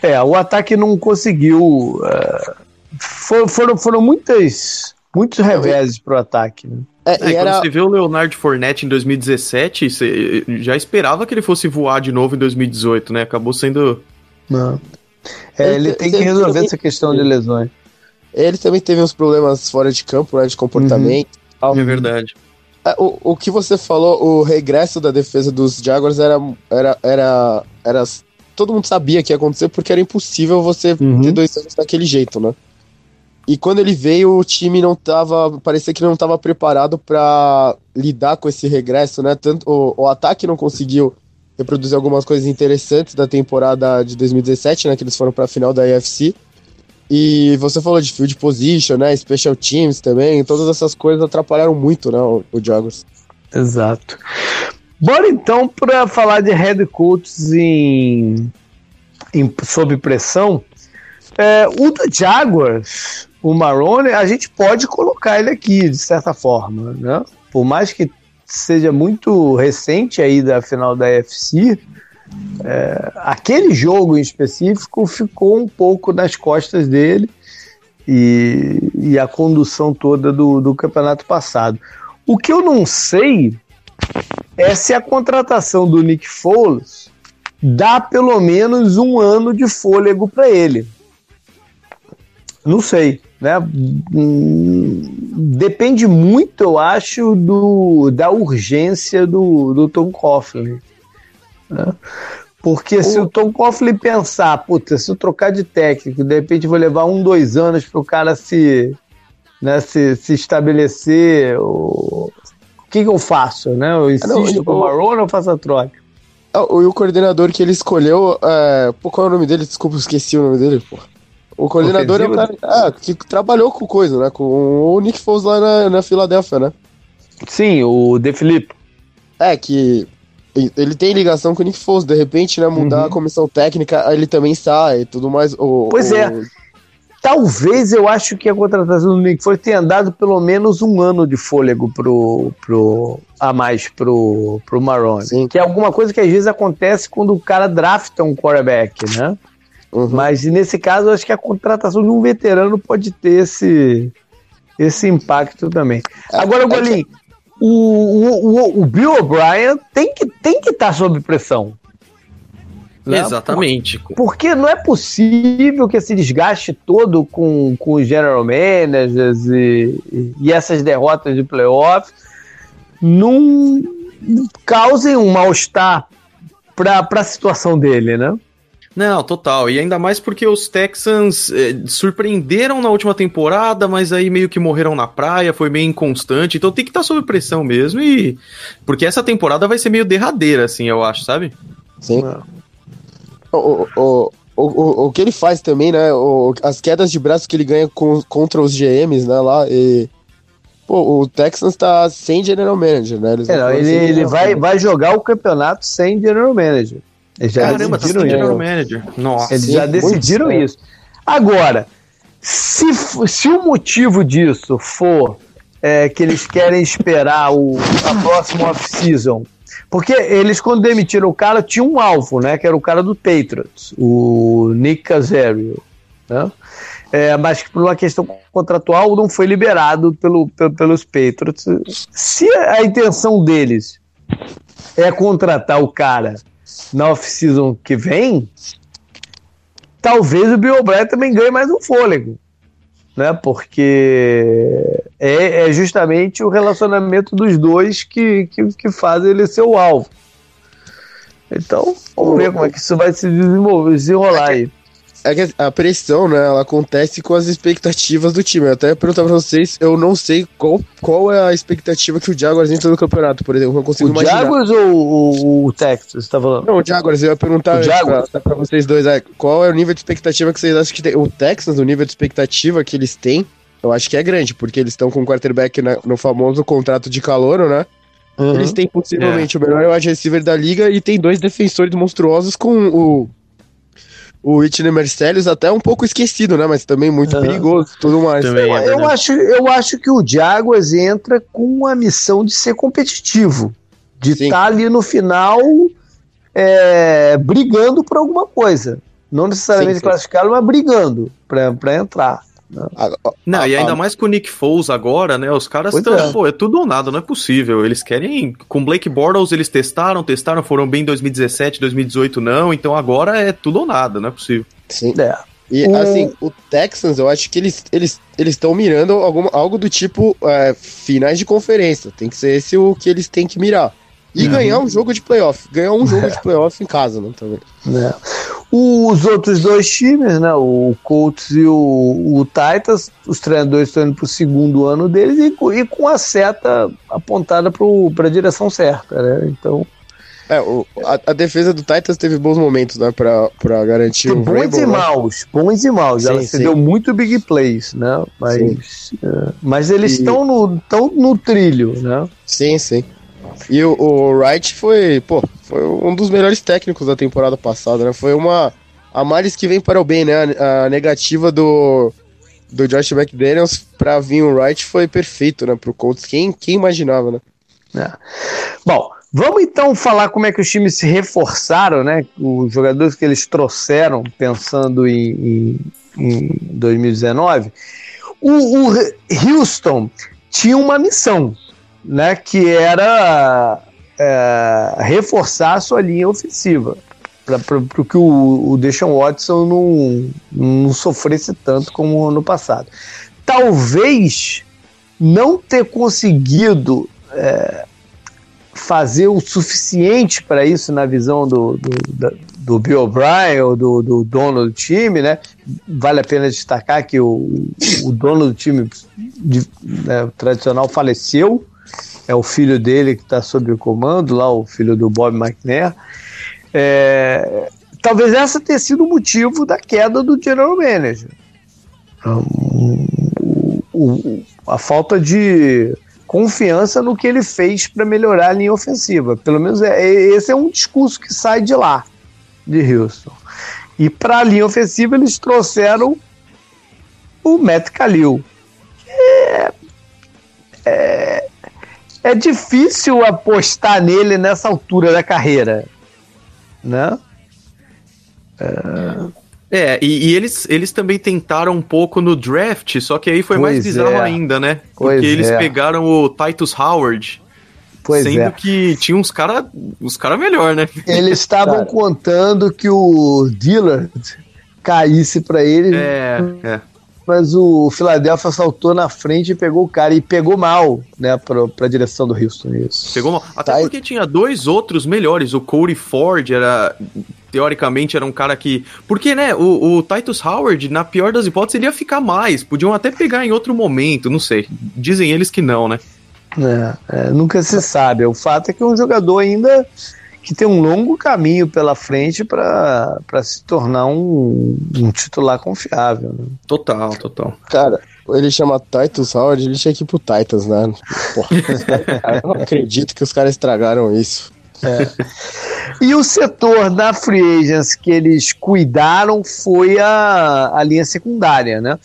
É, o ataque não conseguiu. Uh, for, foram, foram muitas, muitos reveses pro ataque, né? É, é, era... Quando você vê o Leonardo Fournette em 2017, você já esperava que ele fosse voar de novo em 2018, né? Acabou sendo. Não. É, ele, ele tem que resolver essa questão de lesões. Ele também teve uns problemas fora de campo, né? De comportamento. Uhum. É verdade. É, o, o que você falou, o regresso da defesa dos Jaguars era, era, era, era. Todo mundo sabia que ia acontecer porque era impossível você uhum. ter dois anos daquele jeito, né? E quando ele veio, o time não tava. Parecia que não estava preparado para lidar com esse regresso, né? Tanto o, o, ataque não conseguiu reproduzir algumas coisas interessantes da temporada de 2017, né? Que eles foram para a final da AFC. E você falou de field position, né? Special teams também. Todas essas coisas atrapalharam muito, né? O, o Jaguars. Exato. Bora então para falar de head coaches em, em sob pressão. É, o do Jaguars o Marrone, a gente pode colocar ele aqui, de certa forma, né? Por mais que seja muito recente aí da final da UFC, é, aquele jogo em específico ficou um pouco nas costas dele e, e a condução toda do, do campeonato passado. O que eu não sei é se a contratação do Nick Foles dá pelo menos um ano de fôlego para ele. Não sei, né? Hum, depende muito, eu acho, do, da urgência do, do Tom Coughlin. Né? Porque o... se o Tom Coughlin pensar, puta, se eu trocar de técnico, de repente vou levar um, dois anos para o cara se, né, se, se estabelecer, o, o que, que eu faço? Né? Eu insisto ah, não, com o Marrone ou eu faço a troca? Ah, o, o coordenador que ele escolheu, é, pô, qual é o nome dele? Desculpa, esqueci o nome dele, pô. O coordenador Ofensivo? é o cara ah, que trabalhou com coisa, né? Com o Nick Foles lá na, na Filadélfia, né? Sim, o De Filippo. É, que ele tem ligação com o Nick Foles, de repente, né? Mudar uhum. a comissão técnica, ele também sai e tudo mais. O, pois o... é. Talvez eu acho que a contratação do Nick Foles tenha dado pelo menos um ano de fôlego pro, pro, a mais pro, pro Marrone. Que é alguma coisa que às vezes acontece quando o cara drafta um quarterback, né? Uhum. Mas nesse caso, eu acho que a contratação de um veterano pode ter esse, esse impacto também. É, Agora, é Golim, o, o, o, Bill O'Brien tem que tem que estar tá sob pressão. Né? Exatamente. Por, porque não é possível que esse desgaste todo com, com os general managers e, e essas derrotas de playoff não causem um mal-estar para a situação dele, né? Não, total. E ainda mais porque os Texans eh, surpreenderam na última temporada, mas aí meio que morreram na praia, foi meio inconstante. Então tem que estar tá sob pressão mesmo. e Porque essa temporada vai ser meio derradeira, assim, eu acho, sabe? Sim. O, o, o, o, o que ele faz também, né? O, as quedas de braço que ele ganha com, contra os GMs, né? Lá. E... Pô, o Texans tá sem general manager, né? É, não, ele, ele vai, vai jogar o campeonato sem general manager. Eles já Caramba, tá decidiram tá general manager. Nossa. Eles já decidiram isso. Agora, se, se o motivo disso for é, que eles querem esperar o, a próxima off-season, porque eles, quando demitiram o cara, tinham um alvo, né? Que era o cara do Patriots, o Nick Casario. Né? É, mas que por uma questão contratual não foi liberado pelo, pelo, pelos Patriots. Se a intenção deles é contratar o cara na off-season que vem, talvez o Bill O'Brien também ganhe mais um fôlego. Né? Porque é, é justamente o relacionamento dos dois que, que, que faz ele ser o alvo. Então, vamos ver como é que isso vai se desenrolar aí é que a pressão, né, ela acontece com as expectativas do time. Eu até perguntar pra vocês, eu não sei qual, qual é a expectativa que o Jaguars entra no campeonato, por exemplo. Eu consigo o imaginar. Jaguars ou o, o Texas, você tá falando? Não, o Jaguars, eu ia perguntar. Pra, pra, vocês dois, é, qual é o nível de expectativa que vocês acham que tem? O Texas, o nível de expectativa que eles têm, eu acho que é grande, porque eles estão com o quarterback na, no famoso contrato de calor, né? Uhum. Eles têm possivelmente é. o melhor wide receiver da liga e tem dois defensores monstruosos com o o Whitney Mercedes até um pouco esquecido, né? Mas também muito uhum. perigoso tudo mais. Também é eu, acho, eu acho que o Jaguars entra com a missão de ser competitivo. De estar tá ali no final é, brigando por alguma coisa. Não necessariamente classificado, mas brigando para entrar. Não, e ainda mais com o Nick Foles agora, né? Os caras estão. É. Pô, é tudo ou nada, não é possível. Eles querem. Com Blake Bortles, eles testaram, testaram, foram bem em 2017, 2018, não. Então agora é tudo ou nada, não é possível. Sim. É. E assim, o Texans, eu acho que eles eles eles estão mirando alguma, algo do tipo é, finais de conferência. Tem que ser esse o que eles têm que mirar. E uhum. ganhar um jogo de playoff. Ganhar um jogo é. de playoff em casa, né? Também. É. Os outros dois times, né? O Colts e o, o Titans, os treinadores estão indo para o segundo ano deles e, e, com a seta apontada para a direção certa, né? Então. É, o, a, a, defesa do Titans teve bons momentos, né? Para garantir o. Bons Rainbow, e né? maus, bons e maus. Sim, Ela cedeu muito big plays, né? Mas, é, mas eles estão no, no trilho, né? Sim, sim. E o, o, Wright foi, pô, foi um dos melhores técnicos da temporada passada, né? Foi uma a males que vem para o bem, né? A, a negativa do do Josh McDaniels para vir o Wright foi perfeito, né? Pro Colts. Quem, quem imaginava, né? É. Bom, vamos então falar como é que os times se reforçaram, né? Os jogadores que eles trouxeram pensando em, em, em 2019. O, o Houston tinha uma missão, né, que era é, reforçar a sua linha ofensiva. para que o, o Deshaun Watson não, não sofresse tanto como no passado. Talvez não ter conseguido é, fazer o suficiente para isso na visão do, do, do Bill O'Brien ou do, do, dono do time, né? Vale a pena destacar que o, o dono do time né, tradicional faleceu, é o filho dele que está sob o comando, lá o filho do Bob McNair. É, talvez essa tenha sido o motivo da queda do general manager. Um, o, o, a falta de confiança no que ele fez para melhorar a linha ofensiva. Pelo menos é, é, esse é um discurso que sai de lá, de Houston. E para a linha ofensiva eles trouxeram o Matt Kalil. É, é, é difícil apostar nele nessa altura da carreira, né? É... É, e, e, eles, eles também tentaram um pouco no draft, só que aí foi pois mais bizarro é. ainda, né? Porque pois eles é. pegaram o Titus Howard. Pois sendo é. que tinha uns caras uns cara melhor, né? Eles estavam contando que o Dillard caísse para ele. É, é. Mas o Philadelphia saltou na frente e pegou o cara. E pegou mal, né, pra, pra direção do Houston. Isso. Pegou mal. Até tá porque aí. tinha dois outros melhores. O Corey Ford era teoricamente era um cara que. Porque, né, o, o, Titus Howard, na pior das hipóteses, ele ia ficar mais. Podiam até pegar em outro momento, não sei. Dizem eles que não, né? É, é, nunca se sabe. O fato é que um jogador ainda que tem um longo caminho pela frente para se tornar um, um, titular confiável. Né? Total, total. Cara, ele chama Titus Howard, ele tinha que ir pro Titans, né? Porra, eu não acredito que os caras estragaram isso. É. E o setor da Free Agents que eles cuidaram foi a, a linha secundária, né?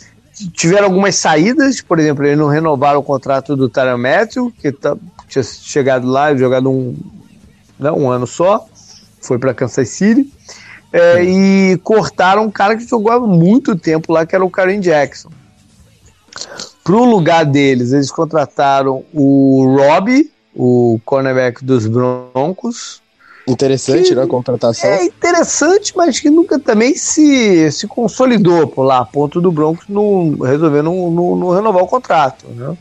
Tiveram algumas saídas, por exemplo, eles não renovaram o contrato do Tyron Matthew, que tá, tinha chegado lá e jogado um, né, um ano só, foi para Kansas City. É, e cortaram um cara que jogou há muito tempo lá, que era o Karen Jackson. Pro lugar deles, eles contrataram o Robbie, o cornerback dos Broncos. Interessante, que, né? A contratação. É interessante, mas que nunca também se, se consolidou por lá, a ponto do Broncos não, resolver não, não, não renovar o contrato. Né?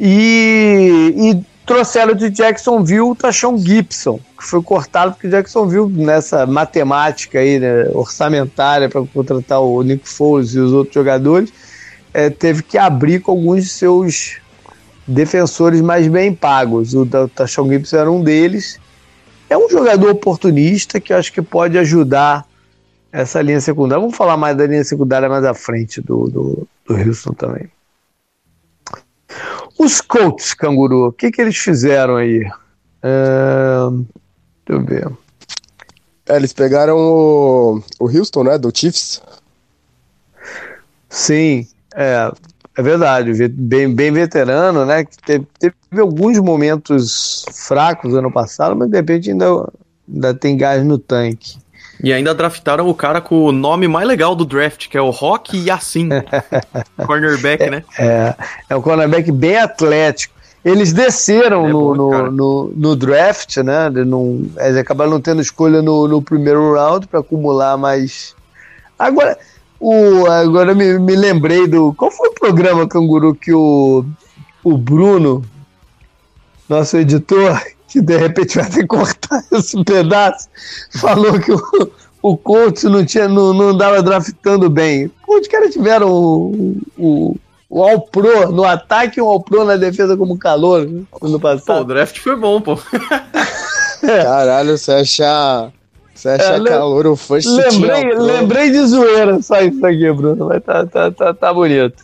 E, e trouxeram de Jacksonville o Tachon Gibson, que foi cortado porque Jacksonville, nessa matemática aí, né, orçamentária para contratar o Nick Foles e os outros jogadores, é, teve que abrir com alguns de seus defensores mais bem pagos. O Tachon Gibson era um deles. É um jogador oportunista que eu acho que pode ajudar essa linha secundária. Vamos falar mais da linha secundária mais à frente do, do, do Houston também. Os Colts, Canguru, o que, que eles fizeram aí? É... Deixa eu ver. É, eles pegaram o, o Houston, né, do Chiefs. Ainda é, é verdade, bem, bem veterano, né? Teve, teve alguns momentos fracos ano passado, mas de repente ainda, ainda tem gás no tanque. E ainda draftaram o cara com o nome mais legal do draft, que é o Rock Yassin. cornerback, é, né? É, é um cornerback bem atlético. Eles desceram é no, no, no, no, draft, né? Não, eles acabaram não tendo escolha no, no primeiro round para acumular mais. Agora, o, agora me, me lembrei do. Qual foi o programa, Canguru, que o, o Bruno, nosso editor, que de repente vai ter que cortar esse pedaço, falou que o, o coach não, tinha, não, não dava draftando bem. Os caras tiveram o, o, o All Pro no ataque e o All Pro na defesa como calor né, no passado. Pô, o draft foi bom, pô. Caralho, você acha. Você acha é, calor o first lembrei, lembrei de zoeira só isso aqui, Bruno. Mas tá, tá, tá, tá bonito.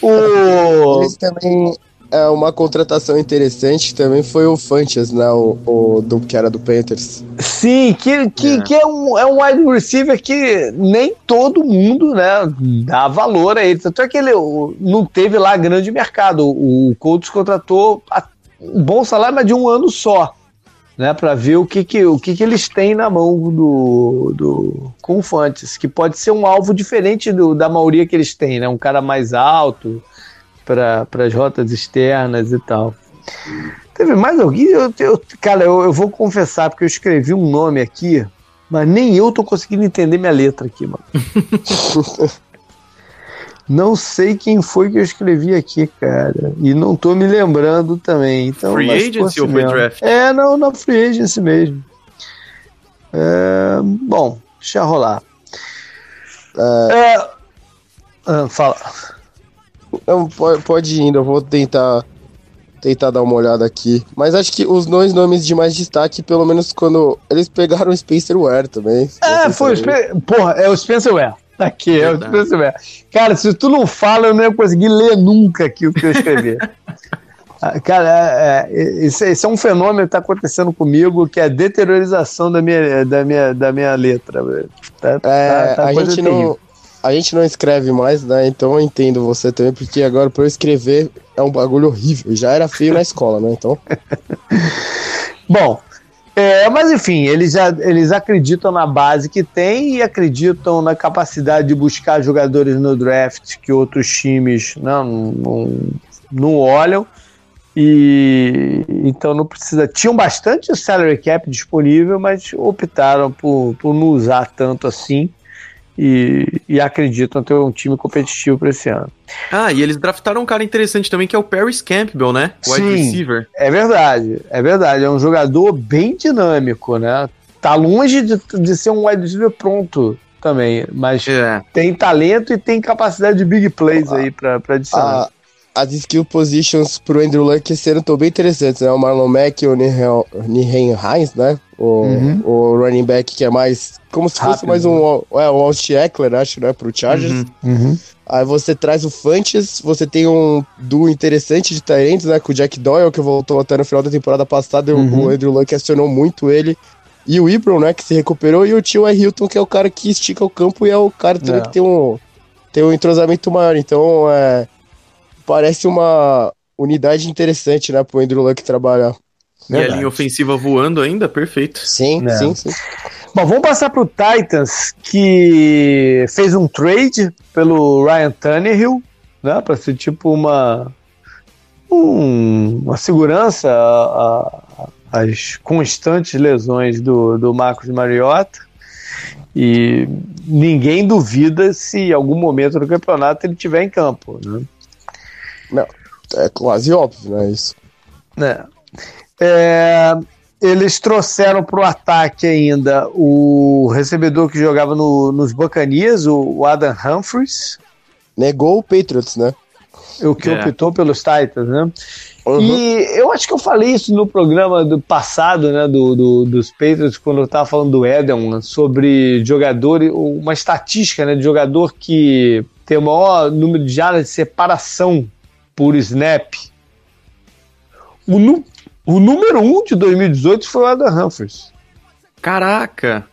O... Eles também é, uma contratação interessante também foi o Funches, né? O, o, do, que era do Panthers. Sim, que, que, é. que é, um, é um wide receiver que nem todo mundo né, dá valor a ele. Tanto é que ele não teve lá grande mercado. O Colts contratou um bom salário, mas de um ano só. Né, para ver o que, que, o que, que eles têm na mão do, do com o Fantes, que pode ser um alvo diferente do, da maioria que eles têm, né? Um cara mais alto, para as rotas externas e tal. Teve mais alguém? Eu, eu, cara, eu, eu, vou confessar, porque eu escrevi um nome aqui Mas nem eu tô conseguindo entender minha letra aqui, mano. não sei quem foi que eu escrevi aqui, cara. E não tô me lembrando também. Então, free Agency ou foi draft? É, não, na Free Agency mesmo. É, bom, deixa rolar. É, é, fala. Não, pode, pode ir indo, eu vou tentar tentar dar uma olhada aqui. Mas acho que os dois nomes de mais destaque, pelo menos quando eles pegaram o Spencer Ware também. É, foi o Spencer. Porra, é o Spencer Ware. Tá aqui, é o Spencer Ware. Cara, se tu não fala, eu não ia conseguir ler nunca aqui o que eu escrevi. Ah, cara, é, é, esse, esse, é um fenômeno que está acontecendo comigo, que é a deteriorização da minha, da minha, da minha letra. Tá, é, tá, tá a gente não a gente não escreve mais, né? Então eu entendo você também, porque agora para eu escrever é um bagulho horrível. Já era feio na escola, né? Então. Bom, é, mas enfim, eles, já, eles acreditam na base que tem e acreditam na capacidade de buscar jogadores no draft que outros times não, não, não olham. E então não precisa. Tinham bastante salary cap disponível, mas optaram por, por não usar tanto assim e, e acreditam ter um time competitivo para esse ano. Ah, e eles draftaram um cara interessante também que é o Paris Campbell, né? Wide Sim, receiver. É verdade, é verdade. É um jogador bem dinâmico, né? Tá longe de, de ser um wide receiver pronto também, mas é. tem talento e tem capacidade de big plays ah, aí para adicionar. As skill positions pro Andrew Luck esse ano estão bem interessantes, né? O Marlon Mack e o Nihen Hines, né? O, uhum. o running back que é mais. Como se Rápido, fosse mais um. Né? É, um Austin Eckler, acho, né? Pro Chargers. Uhum. Uhum. Aí você traz o Fantes, você tem um duo interessante de Tyrants, né? Com o Jack Doyle, que voltou até no final da temporada passada. Uhum. O Andrew Luck acionou muito ele. E o Ibron, né? Que se recuperou. E o Tio é Hilton, que é o cara que estica o campo e é o cara também é. que tem um, tem um entrosamento maior. Então, é parece uma unidade interessante, né, pro Andrew Luck trabalhar. E Verdade. a linha ofensiva voando ainda, perfeito. Sim, é. sim, sim. Bom, vamos passar pro Titans, que fez um trade pelo Ryan Tannehill, né, para ser tipo uma um, uma segurança às constantes lesões do, do Marcos Mariota. E ninguém duvida se em algum momento do campeonato ele estiver em campo. Né? Não, é quase óbvio, né? Isso. É. é eles trouxeram para o ataque ainda o recebedor que jogava no, nos Bacanias, o Adam Humphries. Negou o Patriots, né? O que é. optou pelos Titans, né? Uhum. E eu acho que eu falei isso no programa do passado, né, do, do dos Patriots, quando eu estava falando do Edelman, sobre jogador, uma estatística, né, de jogador que tem o maior número de jardas de separação por snap. O, o número 1 um de 2018 foi o Adam Humphries. Caraca!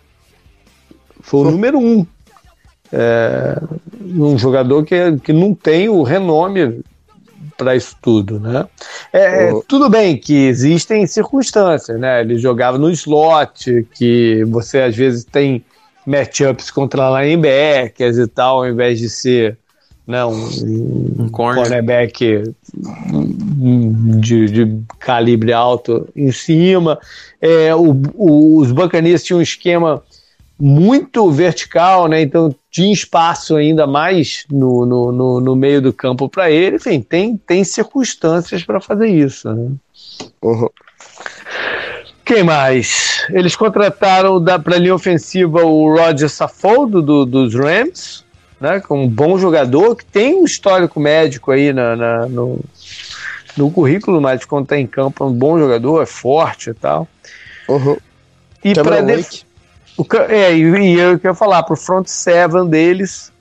Foi o número 1. Um. É, um jogador que, que não tem o renome para isso tudo, né? É, oh. Tudo bem que existem circunstâncias, né? Ele jogava no slot, que você às vezes tem matchups contra linebackers e tal, ao invés de ser né, um, um cornerback de, de, calibre alto em cima. É, o, o, os Buccaneers tinham um esquema muito vertical, né? Então tinha espaço ainda mais no, no, no, no meio do campo para ele. Enfim, tem, tem circunstâncias para fazer isso. Né? Uhum. Quem mais? Eles contrataram para a linha ofensiva o Roger Saffold do, dos Rams né, com um bom jogador, que tem um histórico médico aí na, na no, no currículo, mas quando está em campo é um bom jogador, é forte e tal. Uhum. E para def... o, é, e, e eu quero falar, para o front seven deles,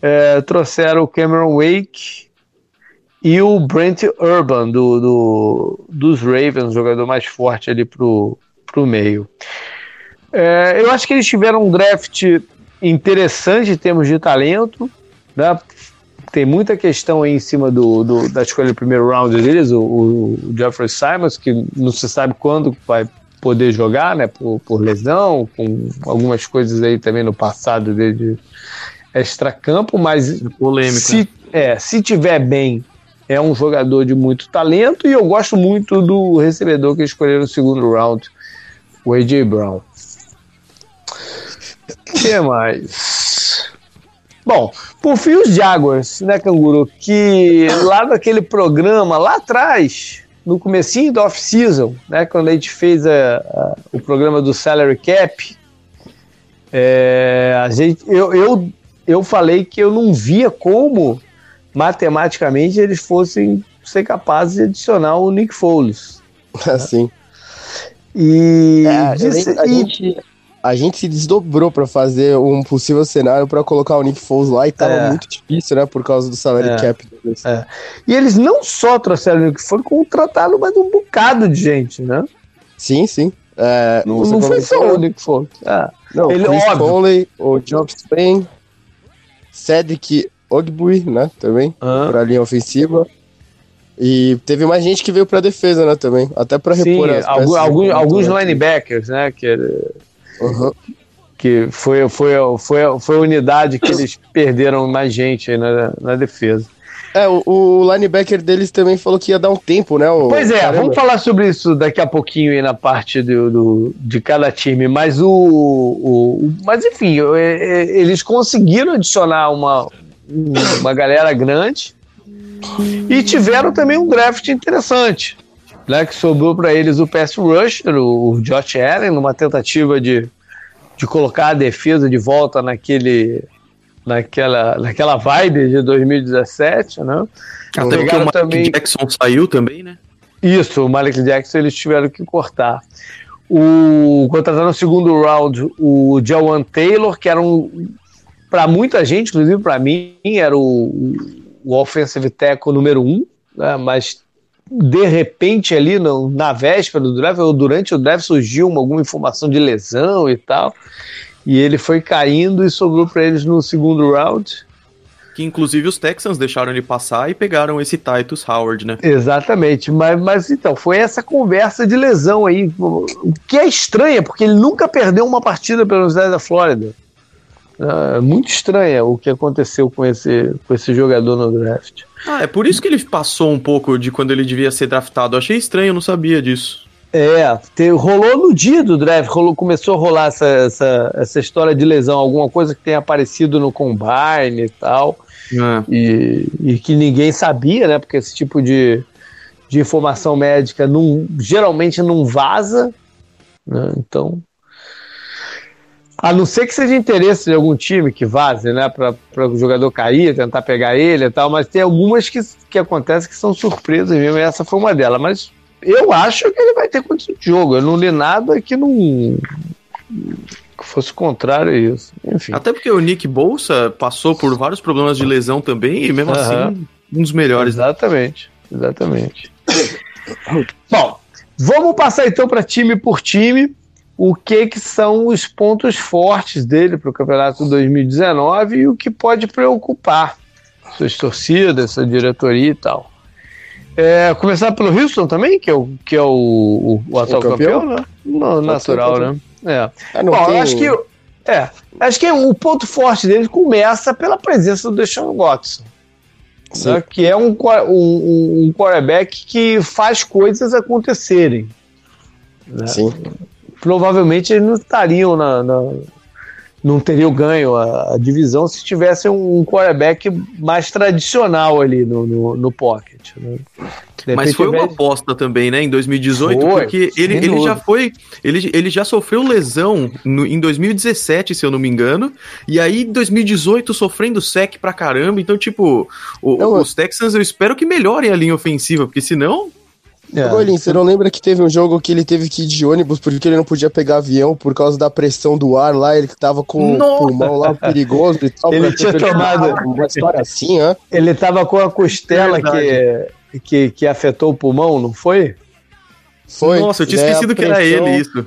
é, trouxeram o Cameron Wake e o Brent Urban do, do, dos Ravens, jogador mais forte ali pro, pro meio. É, eu acho que eles tiveram um draft interessante em termos de talento, né? Tem muita questão aí em cima do, do da escolha do primeiro round deles, o, o, Jeffrey Simons, que não se sabe quando vai poder jogar, né? Por, por lesão, com algumas coisas aí também no passado dele de extracampo, mas polêmico. Se, é, se tiver bem, é um jogador de muito talento e eu gosto muito do recebedor que escolheram no segundo round, o AJ Brown. Que mais? Bom, por fim os Jaguars, né, Canguru? Que lá naquele programa, lá atrás, no comecinho da off-season, né, quando a gente fez a, a, o programa do Salary Cap, é, a gente, eu, eu, eu falei que eu não via como matematicamente eles fossem ser capazes de adicionar o Nick Foles. Assim. E, É, disse- lembro- a, e- gente, a gente se desdobrou pra fazer um possível cenário pra colocar o Nick Foles lá e tava É. muito difícil, né? Por causa do salary É. cap deles. e eles não só trouxeram o Nick Foles, contrataram mais um bocado de gente, né? Sim, sim. É, Não, não foi só o Nick Foles. Ah, Não, Ele- Chris óbvio. Conley, o Job Spain, Cedric Ogbui, né? Também, ah. pra linha ofensiva. E teve mais gente que veio pra defesa, né? Também. Até pra Sim, repor as alguns, alguns linebackers, né? Que, era- Uhum. que foi, foi, foi, foi a unidade que eles perderam mais gente aí na, na defesa. É, o, o linebacker deles também falou que ia dar um tempo, né? o- Pois é, caramba. vamos falar sobre isso daqui a pouquinho aí na parte do, do- de cada time, mas o, o- o- mas enfim, é, é, eles conseguiram adicionar uma, uma galera grande e tiveram também um draft interessante, né, que sobrou para eles o pass rusher, o Josh Allen, numa tentativa de, de colocar a defesa de volta naquele naquela, naquela vibe de 2017, né? Até porque Pegaram o Mike também- Jackson saiu também, né? Isso, o Malik Jackson eles tiveram que cortar. O contrataram no segundo round o Jawan Taylor, que era um para muita gente, inclusive para mim, era o, o offensive tackle número um, né, mas de repente ali no- na véspera do draft ou durante o draft surgiu uma, alguma informação de lesão e tal, e ele foi caindo e sobrou para eles no segundo round. Que inclusive os Texans deixaram ele passar e pegaram esse Titus Howard, né? Exatamente, mas, mas então, foi essa conversa de lesão aí, o que é estranha, porque ele nunca perdeu uma partida pela Universidade da Flórida. É muito estranha o que aconteceu com esse, com esse jogador no draft. Ah, é por isso que ele passou um pouco de quando ele devia ser draftado. Eu achei estranho, eu não sabia disso. É, te- rolou no dia do draft, rolou, começou a rolar essa, essa, essa história de lesão, alguma coisa que tenha aparecido no combine e tal. É. e, e que ninguém sabia, né? Porque esse tipo de, de informação médica não, geralmente não vaza, né? Então, a não ser que seja interesse de algum time que vaze, né? Para o jogador cair, tentar pegar ele e tal, mas tem algumas que, que acontecem que são surpresas mesmo, e essa foi uma delas. Mas eu acho que ele vai ter condição de jogo. Eu não li nada que não. que fosse contrário a isso. Enfim. Até porque o Nick Bolsa passou por vários problemas de lesão também, e mesmo Aham. assim, um dos melhores. né? Exatamente, exatamente. Bom, vamos passar então para time por time. O que, que são os pontos fortes dele para o campeonato 2019 e o que pode preocupar suas torcidas, sua diretoria e tal. É, começar pelo Houston também, que é o, que é o, o, o atual campeão? campeão, né? Natural, né? É. Ah, Bom, tem- eu acho que é, acho que o ponto forte dele começa pela presença do Deshaun Watson, né, que é um, um, um quarterback que faz coisas acontecerem. né? Sim. Provavelmente eles não estariam na, na- não teriam ganho a, a divisão se tivesse um, um quarterback mais tradicional ali no, no, no pocket. né? Mas foi uma aposta também, né, em 2018, Foi, porque ele, ele já foi. Ele, ele já sofreu lesão no- em 2017, se eu não me engano. E aí, em 2018, sofrendo sec pra caramba. Então, tipo, o- Não, os Texans eu espero que melhorem a linha ofensiva, porque senão. É. Ô, Golinho, você não lembra que teve um jogo que ele teve que ir de ônibus porque ele não podia pegar avião por causa da pressão do ar lá, ele tava com Nossa! o pulmão lá perigoso e tal. Ele pra tinha tomado- Uma história assim, ó. Ele estava com a costela que, que, que afetou o pulmão, não foi? Foi. Nossa, eu tinha a esquecido que era pressão- ele isso.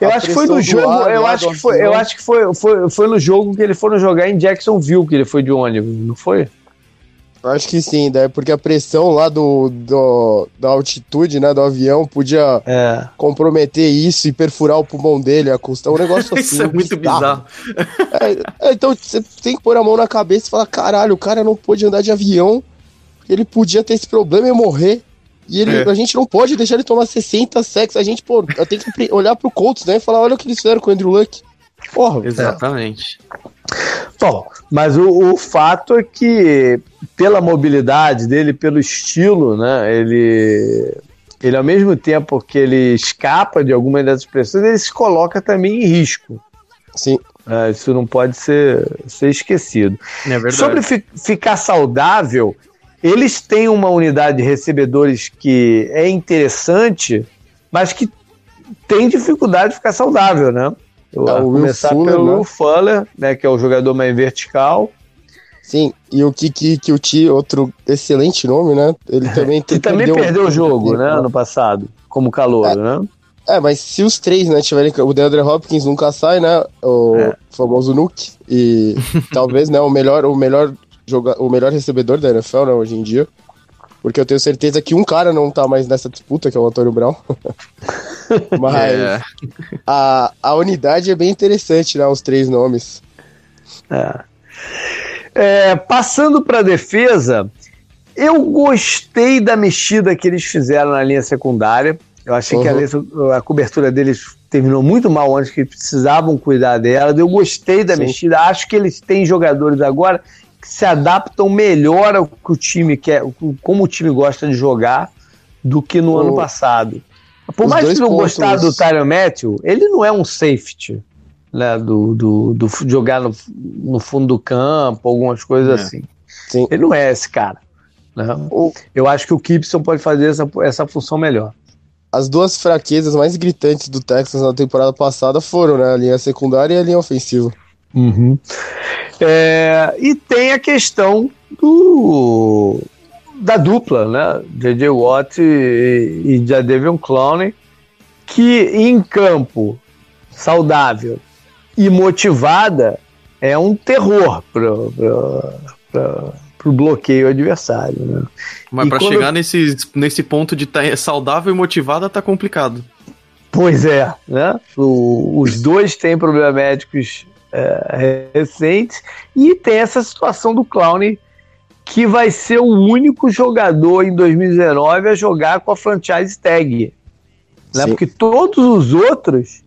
Eu A acho que foi no pressão jogo, ar eu lá acho que foi, eu acho que foi, foi, foi no jogo que eles foram jogar em Jacksonville que ele foi de ônibus, não foi? Acho que sim, daí porque a pressão lá do, do da altitude, né, do avião podia É. comprometer isso e perfurar o pulmão dele, a custa um negócio assim. Isso é muito bizarro. É, é, então você tem que pôr a mão na cabeça e falar, caralho, o cara não pôde andar de avião, ele podia ter esse problema e morrer. E ele, É. a gente não pode deixar ele tomar 60 sacks. A gente, pô, tem que olhar pro Colts, né? E falar, olha o que eles fizeram com o Andrew Luck. Porra, Exatamente. É. Bom, mas o, o, fato é que, pela mobilidade dele, pelo estilo, né, ele, ele ao mesmo tempo que ele escapa de algumas dessas pressões, ele se coloca também em risco. Sim. É, isso não pode ser, ser esquecido. É verdade. Sobre fi, ficar saudável, eles têm uma unidade de recebedores que é interessante, mas que tem dificuldade de ficar saudável, né? Eu ah, vou começar Fuller, pelo né? Fuller, né, que é o jogador mais vertical. Sim, e o Kiki Kyuchi, outro excelente nome, né? Ele também também perdeu o jogo, né, ano passado, como calor, é, né? É, mas se os três, né, tiverem. O DeAndre Hopkins nunca sai, né? O é. famoso Nuke. E talvez, né, o melhor, o melhor joga, o melhor recebedor da NFL, né, hoje em dia. Porque eu tenho certeza que um cara não tá mais nessa disputa, que é o Antônio Brown. Mas é. a, a unidade é bem interessante, né? Os três nomes. É. É, passando para a defesa, eu gostei da mexida que eles fizeram na linha secundária. Eu achei uhum. que a, uhum. linha, a, cobertura deles terminou muito mal antes, que precisavam cuidar dela. Eu gostei da Sim. mexida. Acho que eles têm jogadores agora se adaptam melhor ao que o time quer, como o time gosta de jogar, do que no o... ano passado. Por mais que não pontos... gostar do Tyron Matthew, ele não é um safety, né? Do, do, do jogar no, no, fundo do campo, algumas coisas é. assim. Sim. Ele não é esse cara. Né? O... Eu acho que o Gibson pode fazer essa, essa função melhor. As duas fraquezas mais gritantes do Texas na temporada passada foram né, a linha secundária e a linha ofensiva. Uhum. É, e tem a questão do da dupla, né? J.J. Watt e, e Jadavion Clowney, que em campo saudável e motivada é um terror para o bloqueio adversário. Né? Mas para chegar nesse, nesse ponto de estar tá saudável e motivada tá complicado. Pois é, né? O, os dois têm problemas médicos é, recentes e tem essa situação do Clowney que vai ser o único jogador em 2019 a jogar com a franchise tag. Né? Porque todos os outros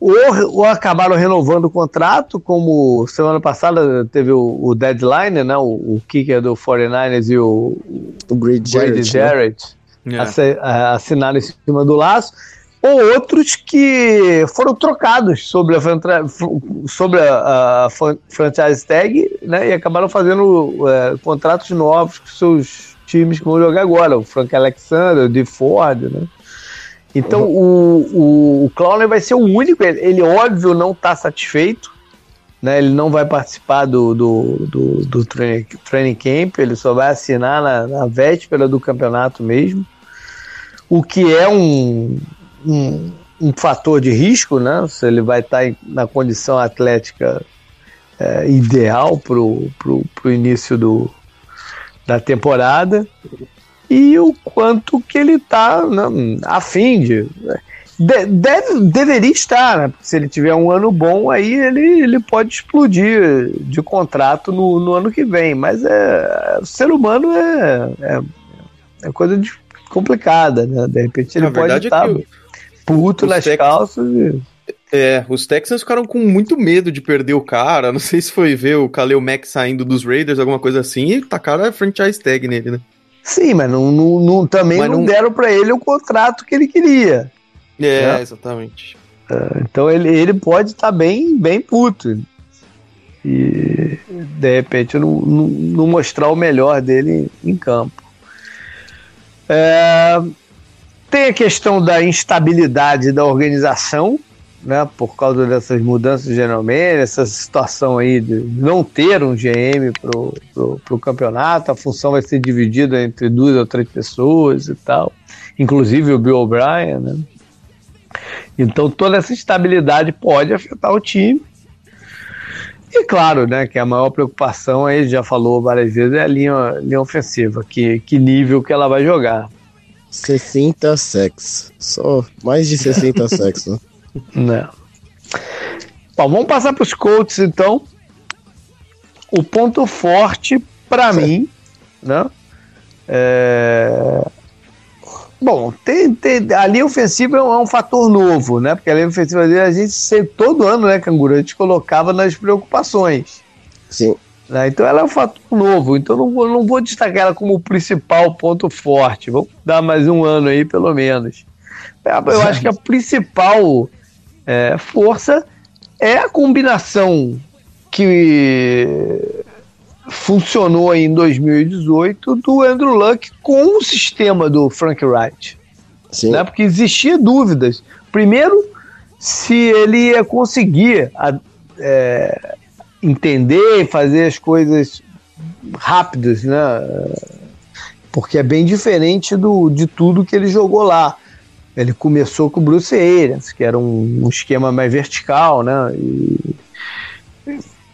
ou, ou, acabaram renovando o contrato, como semana passada teve o, o deadline, né? o, o kicker do 49ers e o, o Great Jarrett, Jarrett né? assinaram em cima do laço ou outros que foram trocados sobre a, sobre a, a franchise tag né, e acabaram fazendo é, contratos novos com seus times que vão jogar agora, o Frank Alexander, o DeFord, né? Então uhum. o, o, o vai ser o único, ele, ele óbvio não está satisfeito, né? Ele não vai participar do, do, do, do training, training, camp, ele só vai assinar na, na véspera do campeonato mesmo. O que é um, um, um fator de risco, né? Se ele vai estar em, na condição atlética é, ideal para o início do, da temporada e o quanto que ele está né, afim de, de, deve, deveria estar, né? se ele tiver um ano bom, aí ele, ele pode explodir de contrato no, no ano que vem. Mas é, o ser humano é, é, é coisa de, complicada, né? De repente ele pode estar. É tá puto nas Tex... calças e... É, os Texans ficaram com muito medo de perder o cara. Não sei se foi ver o Kaleo Mack saindo dos Raiders, alguma coisa assim, e tacaram a franchise tag nele, né? Sim, mas não, não, não também mas não, não, deram para ele o contrato que ele queria. É, né? exatamente. É, então ele, ele pode estar tá bem, bem puto. E de repente não, não, não mostrar o melhor dele em campo. É, tem a questão da instabilidade da organização, né, por causa dessas mudanças geralmente, essa situação aí de não ter um GM pro, pro campeonato, a função vai ser dividida entre duas ou três pessoas e tal, inclusive o Bill O'Brien, né? Então toda essa instabilidade pode afetar o time. E claro, né, que a maior preocupação, aí já falou várias vezes, é a linha, linha ofensiva, que, que nível que ela vai jogar. 60 sacks. Só mais de 60 sacks, né? Não. Bom, vamos passar para os Colts então. O ponto forte para mim, né? É... Bom, tem, tem, a linha ofensiva é um, é um, fator novo, né? Porque a linha ofensiva a gente sempre, todo ano, né, Canguru, a gente colocava nas preocupações. Sim. Né? Então ela é um fator novo, então não vou, não vou destacar ela como o principal ponto forte. Vou dar mais um ano aí, pelo menos. É, eu acho que a principal é, força é a combinação que funcionou em 2018 do Andrew Luck com o sistema do Frank Wright. Sim. Né? Porque existia dúvidas. Primeiro, se ele ia conseguir a, é, entender e fazer as coisas rápidas, né? Porque é bem diferente do, de tudo que ele jogou lá. Ele começou com o Bruce Arians, que era um, um esquema mais vertical, né? E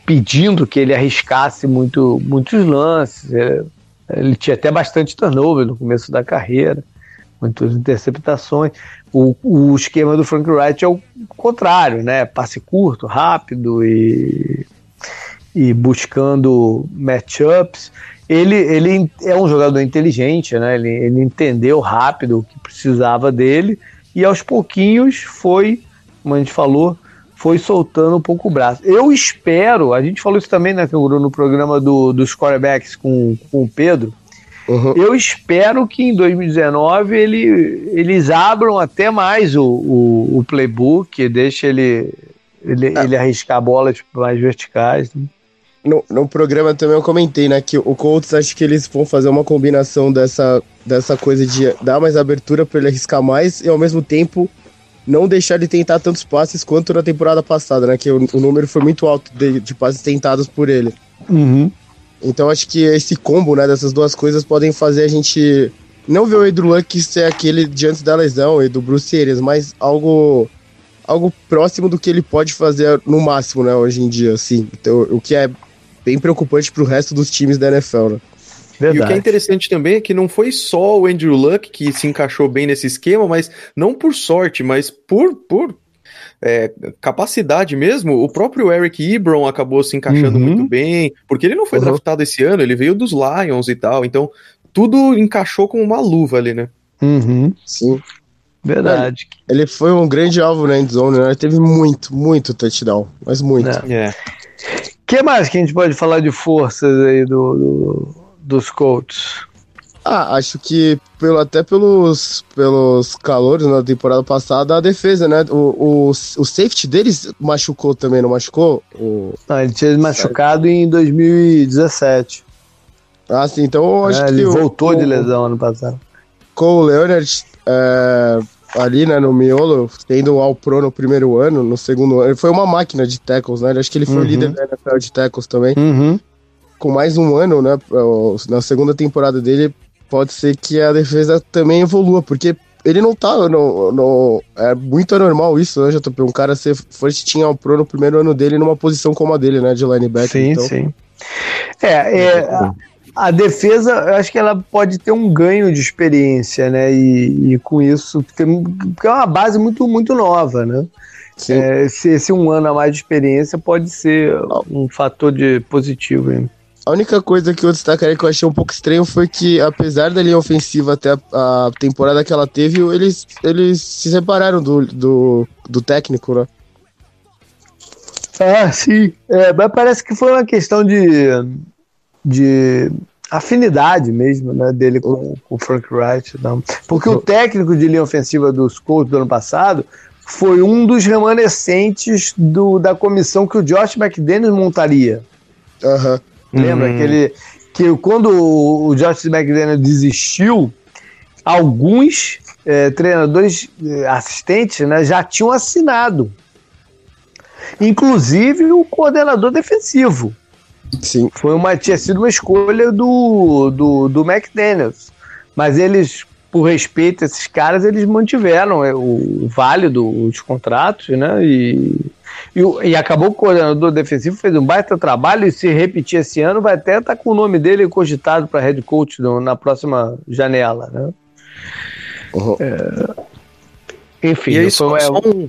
pedindo que ele arriscasse muito, muitos lances. É, ele tinha até bastante turnover no começo da carreira, muitas interceptações. O, o esquema do Frank Wright é o contrário, né? Passe curto, rápido e, e buscando matchups. Ele, ele é um jogador inteligente, né? Ele, ele entendeu rápido o que precisava dele e aos pouquinhos foi, como a gente falou, foi soltando um pouco o braço. Eu espero, a gente falou isso também, né, Canguru, no programa do, dos quarterbacks com, com o Pedro. Uhum. Eu espero que em 2019 ele, eles abram até mais o, o, o playbook, deixe ele, ele, é. ele arriscar bolas mais verticais. Né? No, no programa também eu comentei, né, que o Colts acho que eles vão fazer uma combinação dessa, dessa coisa de dar mais abertura para ele arriscar mais e ao mesmo tempo não deixar de tentar tantos passes quanto na temporada passada, né, que o, o número foi muito alto de, de passes tentados por ele. Uhum. Então acho que esse combo, né, dessas duas coisas podem fazer a gente não ver o Andrew Luck ser aquele diante da lesão e do Bruce Arians, mas algo algo próximo do que ele pode fazer no máximo, né, hoje em dia, assim. Então, o que é bem preocupante pro resto dos times da NFL, né? Verdade. E o que é interessante também é que não foi só o Andrew Luck que se encaixou bem nesse esquema, mas não por sorte, mas por, por é, capacidade mesmo. O próprio Eric Ebron acabou se encaixando uhum. muito bem, porque ele não foi uhum. draftado esse ano, ele veio dos Lions e tal, então tudo encaixou com uma luva ali, né? Uhum. Sim. Verdade. Ele, ele foi um grande alvo na endzone, né? Ele teve muito, muito touchdown, mas muito. É. que mais que a gente pode falar de forças aí do, do dos Colts? Ah, acho que pelo, até pelos, pelos calores na temporada passada, a defesa, né? O, o, o safety deles machucou também, não machucou? O... Não, ele tinha machucado em 2017. Ah, sim, então eu acho é, que. Ele voltou o, de lesão ano passado. Com o Leonard, é, ali, né, no miolo, tendo o All-Pro no primeiro ano, no segundo ano. Ele foi uma máquina de tackles, né? Acho que ele foi uhum. líder da NFL de tackles também. Uhum. Com mais um ano, né, na segunda temporada dele, pode ser que a defesa também evolua, porque ele não tá. No, no, é muito anormal isso, né, JP? Um cara ser first team All Pro no primeiro ano dele numa posição como a dele, né, de linebacker. Sim, então. sim. É, é, a defesa, eu acho que ela pode ter um ganho de experiência, né? E, e com isso, porque, porque é uma base muito, muito nova, né? É, esse, esse, um ano a mais de experiência pode ser um fator de positivo. Hein? A única coisa que eu destacaria que eu achei um pouco estranho foi que, apesar da linha ofensiva até a, a temporada que ela teve, eles, eles se separaram do, do, do técnico, né? Ah, sim. É, mas parece que foi uma questão de de afinidade mesmo, né, dele com, com o Frank Wright. Não. Porque o técnico de linha ofensiva dos Colts do ano passado foi um dos remanescentes do, da comissão que o Josh McDaniels montaria. Uhum. Lembra uhum. que ele que quando o Josh McDaniels desistiu, alguns é, treinadores é, assistentes né, já tinham assinado. Inclusive o coordenador defensivo. Sim. Foi uma, tinha sido uma escolha do, do, do McDaniels. Mas eles, por respeito a esses caras, eles mantiveram é, o, o válido, os contratos, né? E, e, e, acabou que o coordenador defensivo fez um baita trabalho e se repetir esse ano, vai até estar tá com o nome dele cogitado para head coach no, na próxima janela, né? Uhum. É, enfim, e aí, só, só, um,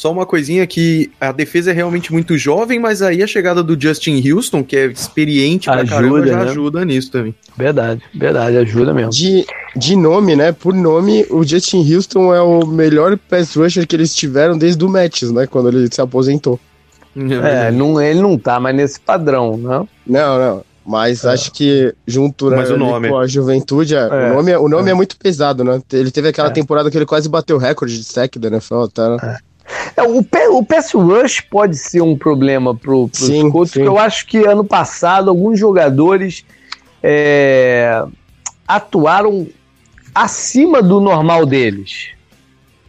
só uma coisinha que a defesa é realmente muito jovem, mas aí a chegada do Justin Houston, que é experiente pra ajuda, caramba, já né? ajuda nisso também. Verdade, verdade, ajuda mesmo. De, de nome, né? Por nome, o Justin Houston é o melhor pass rusher que eles tiveram desde o Matches, né? Quando ele se aposentou. É, não, ele não tá mais nesse padrão, não? Não, não. Mas é. acho que junto né, com a juventude, é, é. o nome, é, o nome é. é. muito pesado, né? Ele teve aquela é. temporada que ele quase bateu o recorde de sec da NFL, tá? Né? É, o, o pass rush pode ser um problema pro, pro sim, Colts, porque eu acho que ano passado alguns jogadores é, atuaram acima do normal deles.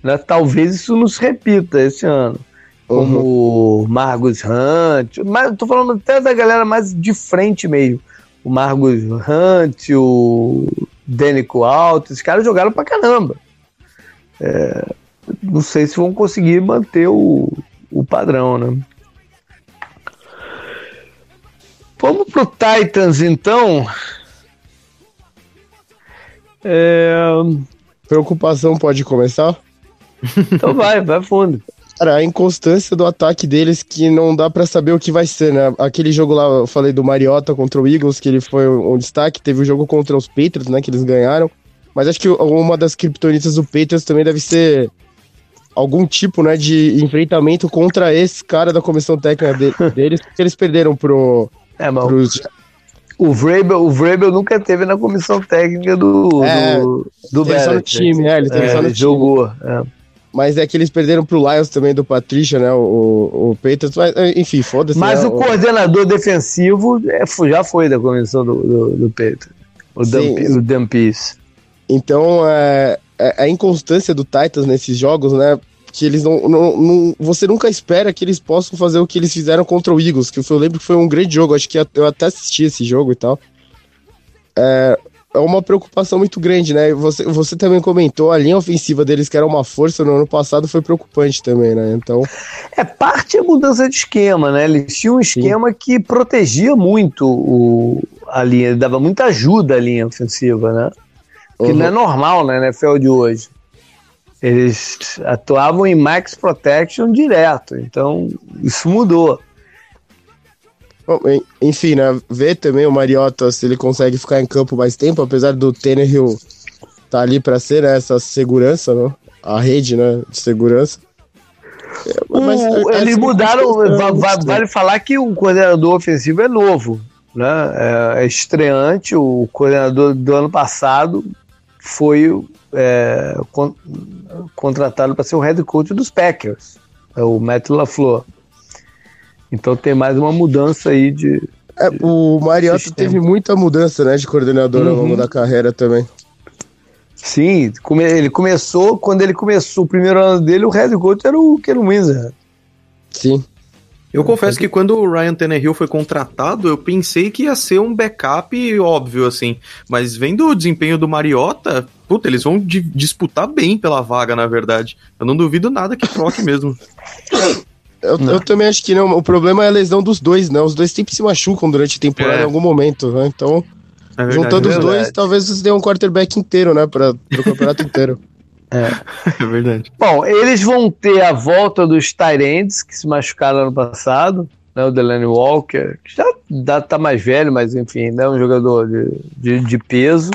Né? Talvez isso não se repita esse ano. Como uhum. Margus Hunt, mas tô falando até da galera mais de frente meio. O Margus Hunt, o Denico Alto, esses caras jogaram pra caramba. É, não sei se vão conseguir manter o, o padrão, né? Vamos pro Titans então. É... Preocupação pode começar? Então vai, vai fundo. Cara, a inconstância do ataque deles que não dá para saber o que vai ser, né? Aquele jogo lá, eu falei do Mariota contra o Eagles, que ele foi um destaque. Teve o jogo contra os Patriots, né? Que eles ganharam. Mas acho que uma das criptonitas do Patriots também deve ser algum tipo, né, de enfrentamento contra esse cara da comissão técnica de, deles, porque eles perderam pro... É, mas pros, o Vrabel, o Vrabel nunca teve na comissão técnica do é, do, do Barrett, só no time, é, ele teve é, só no time. jogou. É. Mas é que eles perderam pro Lions também do Patricia, né? O, o Patriots, mas, enfim, foda-se. Mas né, o, o, coordenador defensivo é, já foi da comissão do, do, do Patriots. O, Sim, o Dumpies. Então, é, é, a inconstância do Titans nesses jogos, né? que eles não, não, não, Você nunca espera que eles possam fazer o que eles fizeram contra o Eagles, que eu lembro que foi um grande jogo, acho que eu até assisti esse jogo e tal. É, é uma preocupação muito grande, né? Você, você também comentou, a linha ofensiva deles, que era uma força no ano passado, foi preocupante também, né? Então. É parte da mudança de esquema, né? Eles tinham um esquema Sim. que protegia muito o, a linha, dava muita ajuda à linha ofensiva, né? Que uhum. não é normal na NFL de hoje. Eles atuavam em max protection direto, então isso mudou. Bom, enfim, né? Ver também o Mariota se ele consegue ficar em campo mais tempo, apesar do Tannehill tá ali para ser né, essa segurança, né? a rede né, de segurança. É, mas, o, é, eles mudaram, vale falar que o coordenador ofensivo é novo, né? É, é estreante, o coordenador do ano passado foi é, con contratado para ser o head coach dos Packers, é o Matt LaFleur. Então tem mais uma mudança aí de. É, o Mariota teve muita mudança né, de coordenador uhum. ao longo uhum. da carreira também. Sim, ele começou, quando ele começou o primeiro ano dele, o head coach era o Ken Windsor. Sim. Eu confesso que quando o Ryan Tannehill foi contratado, eu pensei que ia ser um backup óbvio, assim. Mas vendo o desempenho do Mariota, puta, eles vão disputar bem pela vaga, na verdade. Eu não duvido nada que troque mesmo. Eu, eu, também acho que não. O problema é a lesão dos dois, né? Os dois sempre se machucam durante a temporada é. em algum momento, né? Então, é verdade, juntando é os dois, talvez você tenha um quarterback inteiro, né? Para o campeonato inteiro. É. é verdade. Bom, eles vão ter a volta dos Tyrands, que se machucaram ano passado, né, o Delaney Walker, que já tá mais velho, mas enfim, né, um jogador de, de, de peso,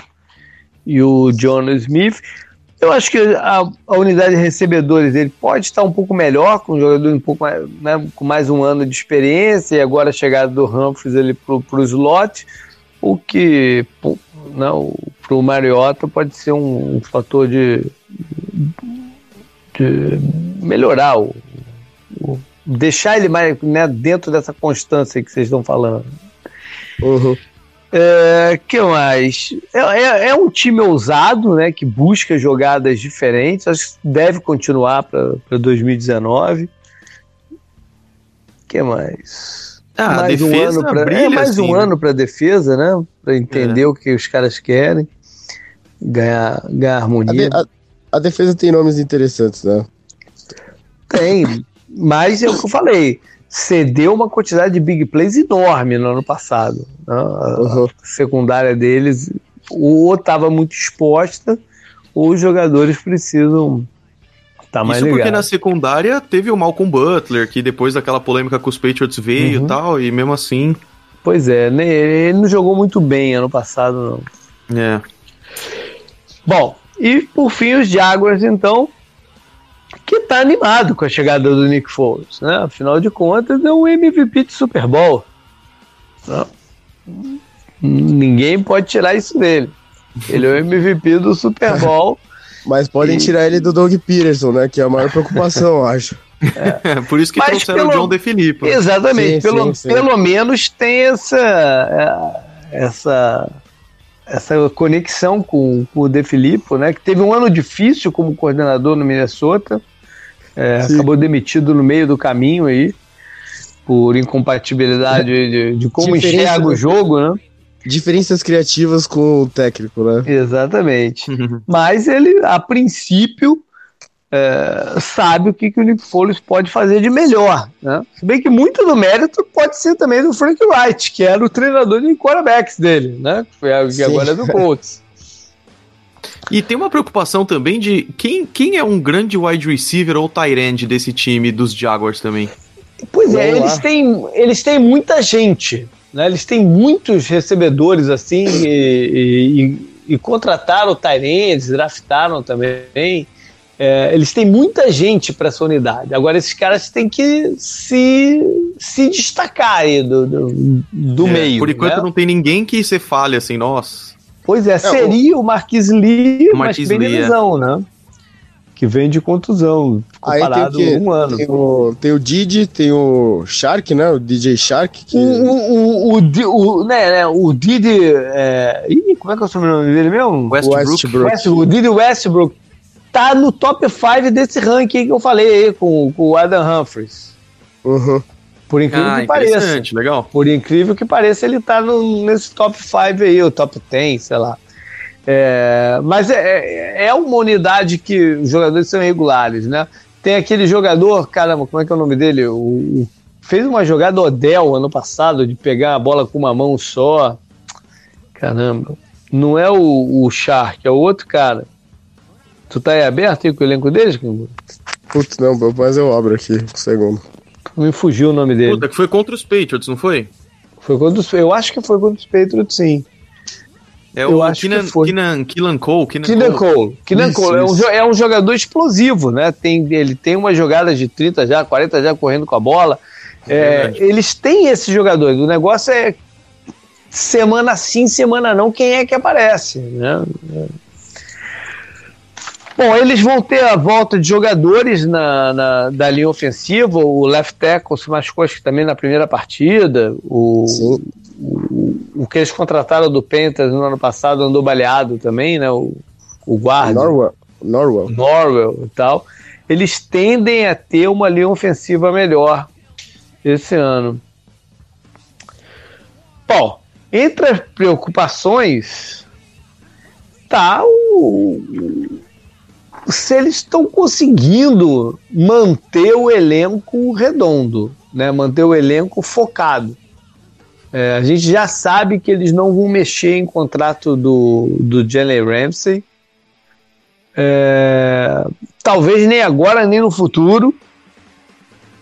e o John Smith. Eu acho que a, a, unidade de recebedores ele pode estar um pouco melhor, com um jogador um pouco mais, né, com mais um ano de experiência, e agora a chegada do Humphries para o slot, o que não, para o Mariota pode ser um, um fator de, de melhorar o, o, deixar ele mais né, dentro dessa constância que vocês estão falando. Uhum. É, que mais? É, é, é, um time ousado, né? Que busca jogadas diferentes. Acho que deve continuar para 2019. que mais? Ah, mais um ano pra, é mais assim, um né? ano para defesa, né? Para entender é. o que os caras querem, ganhar, ganhar harmonia. A, de, a, a, defesa tem nomes interessantes, né? Tem, mas é o que eu falei. Cedeu uma quantidade de big plays enorme no ano passado. Né? A, uhum. a secundária deles ou estava muito exposta, ou os jogadores precisam Tá mais Isso ligado. porque na secundária teve o Malcolm Butler, que depois daquela polêmica com os Patriots veio e uhum. tal, e mesmo assim. Pois é, ele não jogou muito bem ano passado, não. É. Bom, e por fim os Jaguars, então, que tá animado com a chegada do Nick Foles, né? Afinal de contas, é um MVP de Super Bowl. Não. Ninguém pode tirar isso dele. Ele é o MVP do Super Bowl. Mas podem e... tirar ele do Doug Peterson, né? Que é a maior preocupação, eu acho. É. Por isso que Mas trouxeram pelo... o John DeFilippo. Exatamente. Sim, pelo, sim, sim. pelo menos tem essa, é, essa, essa conexão com, com o DeFilippo, né? Que teve um ano difícil como coordenador no Minnesota. É, acabou demitido no meio do caminho aí por incompatibilidade de, de como enxerga o jogo, né? Diferenças criativas com o técnico, né? Exatamente. Mas ele, a princípio, é, sabe o que, que o Nick Foles pode fazer de melhor. Né? Se bem que muito do mérito pode ser também do Frank Wright, que era o treinador de quarterbacks dele, né? Que, foi, que agora é do Colts. E tem uma preocupação também de quem, quem é um grande wide receiver ou tight end desse time dos Jaguars também. Pois é, eles têm, eles têm muita gente, né? Eles têm muitos recebedores assim e, e, e contrataram Tyrants, draftaram também. É, eles têm muita gente para essa unidade. Agora, esses caras têm que se, se destacar aí do, do, do é, meio. Por enquanto, né? não tem ninguém que você fale assim, nossa. Pois é, é seria o, o Marquis Lee, o Marquis mas bem Lee, lesão, né? Que vem de contusão, Aí parado tem um ano. Tem o, tem o Didi, tem o Shark, né? O DJ Shark. Que... O, o, o, o, né, né, o Didi. É... Ih, como é que é o sobrenome dele mesmo? Westbrook. Westbrook. Westbrook. O Didi Westbrook tá no top 5 desse ranking que eu falei aí com, com o Adam Humphries. Uhum. Por incrível ah, que pareça. Legal. Por incrível que pareça, ele tá no, nesse top 5 aí, o top 10, sei lá. É, mas é, é, é uma unidade que os jogadores são regulares, né? Tem aquele jogador, caramba, como é que é o nome dele? O, o, fez uma jogada Odell ano passado de pegar a bola com uma mão só. Caramba. Não é o, o Shark, é o outro cara. Tu tá aí aberto aí com o elenco deles, Putz, não, mas eu abro aqui, um segundo. Me fugiu o nome dele. Puta, que foi contra os Patriots, não foi? Foi contra os Eu acho que foi contra os Patriots, sim. É eu o acho Keenan, que foi. Keenan, Keenan Cole. Keenan, Keenan Cole. Cole. Keenan isso, Cole. É, um, é um jogador explosivo, né? Tem, ele tem uma jogada de 30 já, 40 já correndo com a bola. É, eles têm esses jogadores. O negócio é semana sim, semana não, quem é que aparece, né? Bom, eles vão ter a volta de jogadores na, na da linha ofensiva. O left tackle se machucou acho que também na primeira partida. O, o, o, que eles contrataram do Panthers no ano passado andou baleado também, né? O, o guarda. Norwell. Norwell. Norwell e tal. Eles tendem a ter uma linha ofensiva melhor esse ano. Bom, entre as preocupações tá o, se eles estão conseguindo manter o elenco redondo, né? manter o elenco focado. É, a gente já sabe que eles não vão mexer em contrato do, do Jalen Ramsey. É, talvez nem agora, nem no futuro.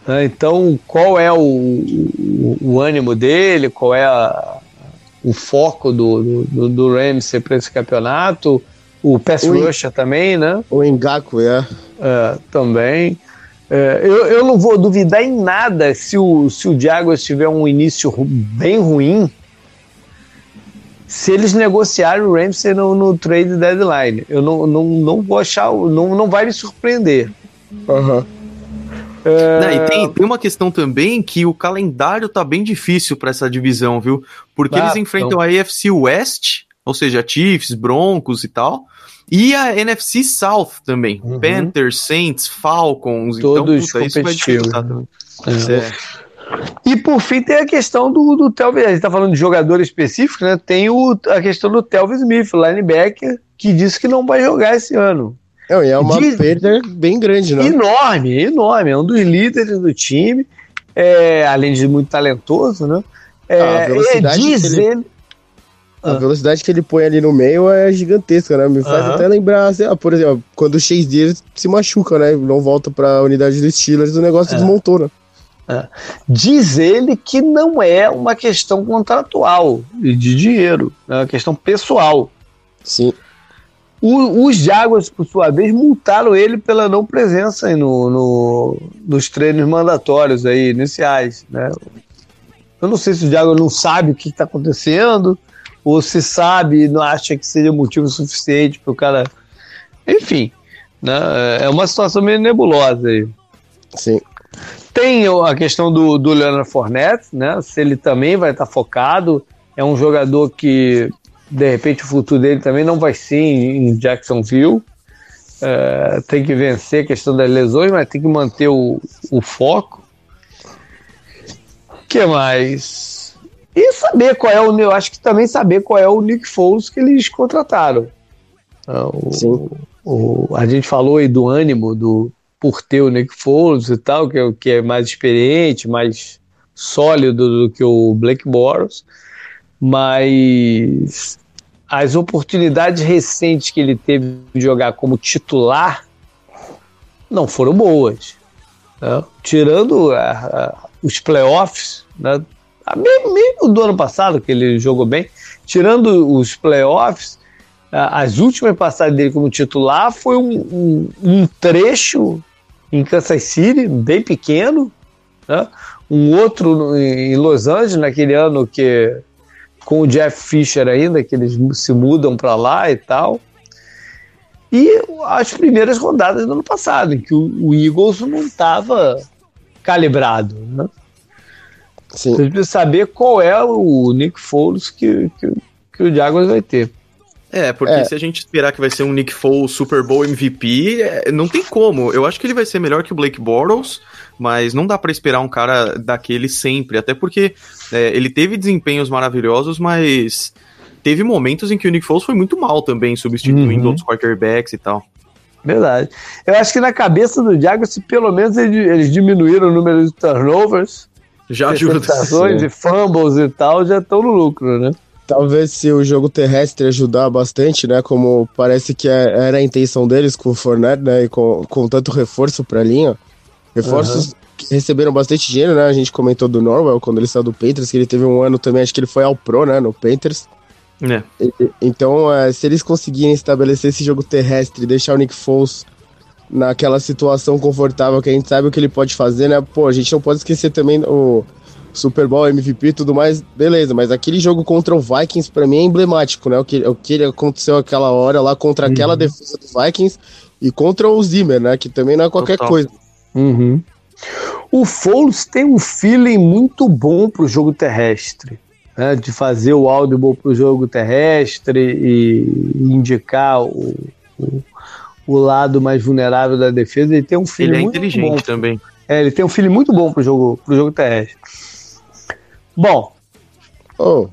É, então, qual é o, o, o, ânimo dele? Qual é a, o foco do, do, do Ramsey para esse campeonato? O Pass Rusher também, né? O Engaku, é. é também. É, eu, eu não vou duvidar em nada se o, se o Jaguars tiver um início bem ruim, se eles negociarem o Ramsey no, no trade deadline. Eu não, não, não vou achar, não, não vai me surpreender. Uhum. É... Não, e tem, tem uma questão também que o calendário tá bem difícil para essa divisão, viu? Porque ah, eles enfrentam então... a AFC West, ou seja, Chiefs, Broncos e tal, e a NFC South também. Uhum. Panthers, Saints, Falcons. Então, Todos então, puta, competitivos. É. É. E por fim tem a questão do, do Telvin. A gente está falando de jogador específico, né? Tem o, a questão do Telvin Smith, linebacker, que disse que não vai jogar esse ano. É, é uma Diz... perda bem grande, né? Enorme, enorme. É um dos líderes do time, é, além de muito talentoso, né? É, ah, é, diz ele... ele a ah. velocidade que ele põe ali no meio é gigantesca, né? Me faz até lembrar, sei lá, por exemplo, quando o Dias se machuca, né? Não volta para a unidade dos Steelers, o negócio é. desmontou, né? É. Diz ele que não é uma questão contratual e de dinheiro, é uma questão pessoal. Sim. O, os Jaguars, por sua vez, multaram ele pela não presença no, no, nos treinos mandatórios aí, iniciais, né? Eu não sei se o Jaguars não sabe o que está acontecendo, ou se sabe e não acha que seria motivo suficiente para o cara. Enfim, né? é uma situação meio nebulosa aí. Sim. Tem a questão do, do Leonard Fournette, né? Se ele também vai estar tá focado. É um jogador que, de repente, o futuro dele também não vai ser em, Jacksonville. É, tem que vencer a questão das lesões, mas tem que manter o, o foco. O que mais? E saber qual é o. Eu acho que também saber qual é o Nick Foles que eles contrataram. Ah, o, Sim. O, a gente falou aí do ânimo do, por ter o Nick Foles e tal, que é, que é mais experiente, mais sólido do que o Blake Bortles, mas as oportunidades recentes que ele teve de jogar como titular não foram boas. Né? Tirando a, a, os playoffs, né? Mesmo do ano passado, que ele jogou bem, tirando os playoffs, as últimas passagens dele como titular foi um, um, um trecho em Kansas City, bem pequeno, né? um outro em Los Angeles, naquele ano que com o Jeff Fisher ainda, que eles se mudam para lá e tal. E as primeiras rodadas do ano passado, em que o, o Eagles não estava calibrado. Né? Sim. Você precisa saber qual é o Nick Foles que, que, que o Jaguars vai ter. É, porque é. se a gente esperar que vai ser um Nick Foles Super Bowl MVP, é, não tem como. Eu acho que ele vai ser melhor que o Blake Bortles, mas não dá para esperar um cara daquele sempre, até porque é, ele teve desempenhos maravilhosos, mas teve momentos em que o Nick Foles foi muito mal também, substituindo uhum. outros quarterbacks e tal. Verdade. Eu acho que na cabeça do se pelo menos eles diminuíram o número de turnovers, já ajuda. e fumbles e tal, já estão no lucro, né? Talvez se o jogo terrestre ajudar bastante, né? Como parece que é, era a intenção deles com o Fournette, né? E com, com tanto reforço pra linha. Reforços uhum. que receberam bastante dinheiro, né? A gente comentou do Norwell quando ele saiu do Panthers, que ele teve um ano também, acho que ele foi ao Pro, né? No Panthers. É. E, então, é, se eles conseguirem estabelecer esse jogo terrestre e deixar o Nick Foles naquela situação confortável que a gente sabe o que ele pode fazer, né? Pô, a gente não pode esquecer também o Super Bowl, MVP e tudo mais, beleza, mas aquele jogo contra o Vikings para mim é emblemático, né? O que, o que aconteceu aquela hora lá contra uhum. aquela defesa do Vikings e contra o Zimmer, né? Que também não é qualquer Total. coisa. Uhum. O Foles tem um feeling muito bom pro jogo terrestre. Né, de fazer o audible pro jogo terrestre e indicar o, o, o, lado mais vulnerável da defesa. Ele tem um feeling ele é muito inteligente bom. também. É, ele tem um feeling muito bom pro jogo, pro jogo terrestre. Bom. Oh,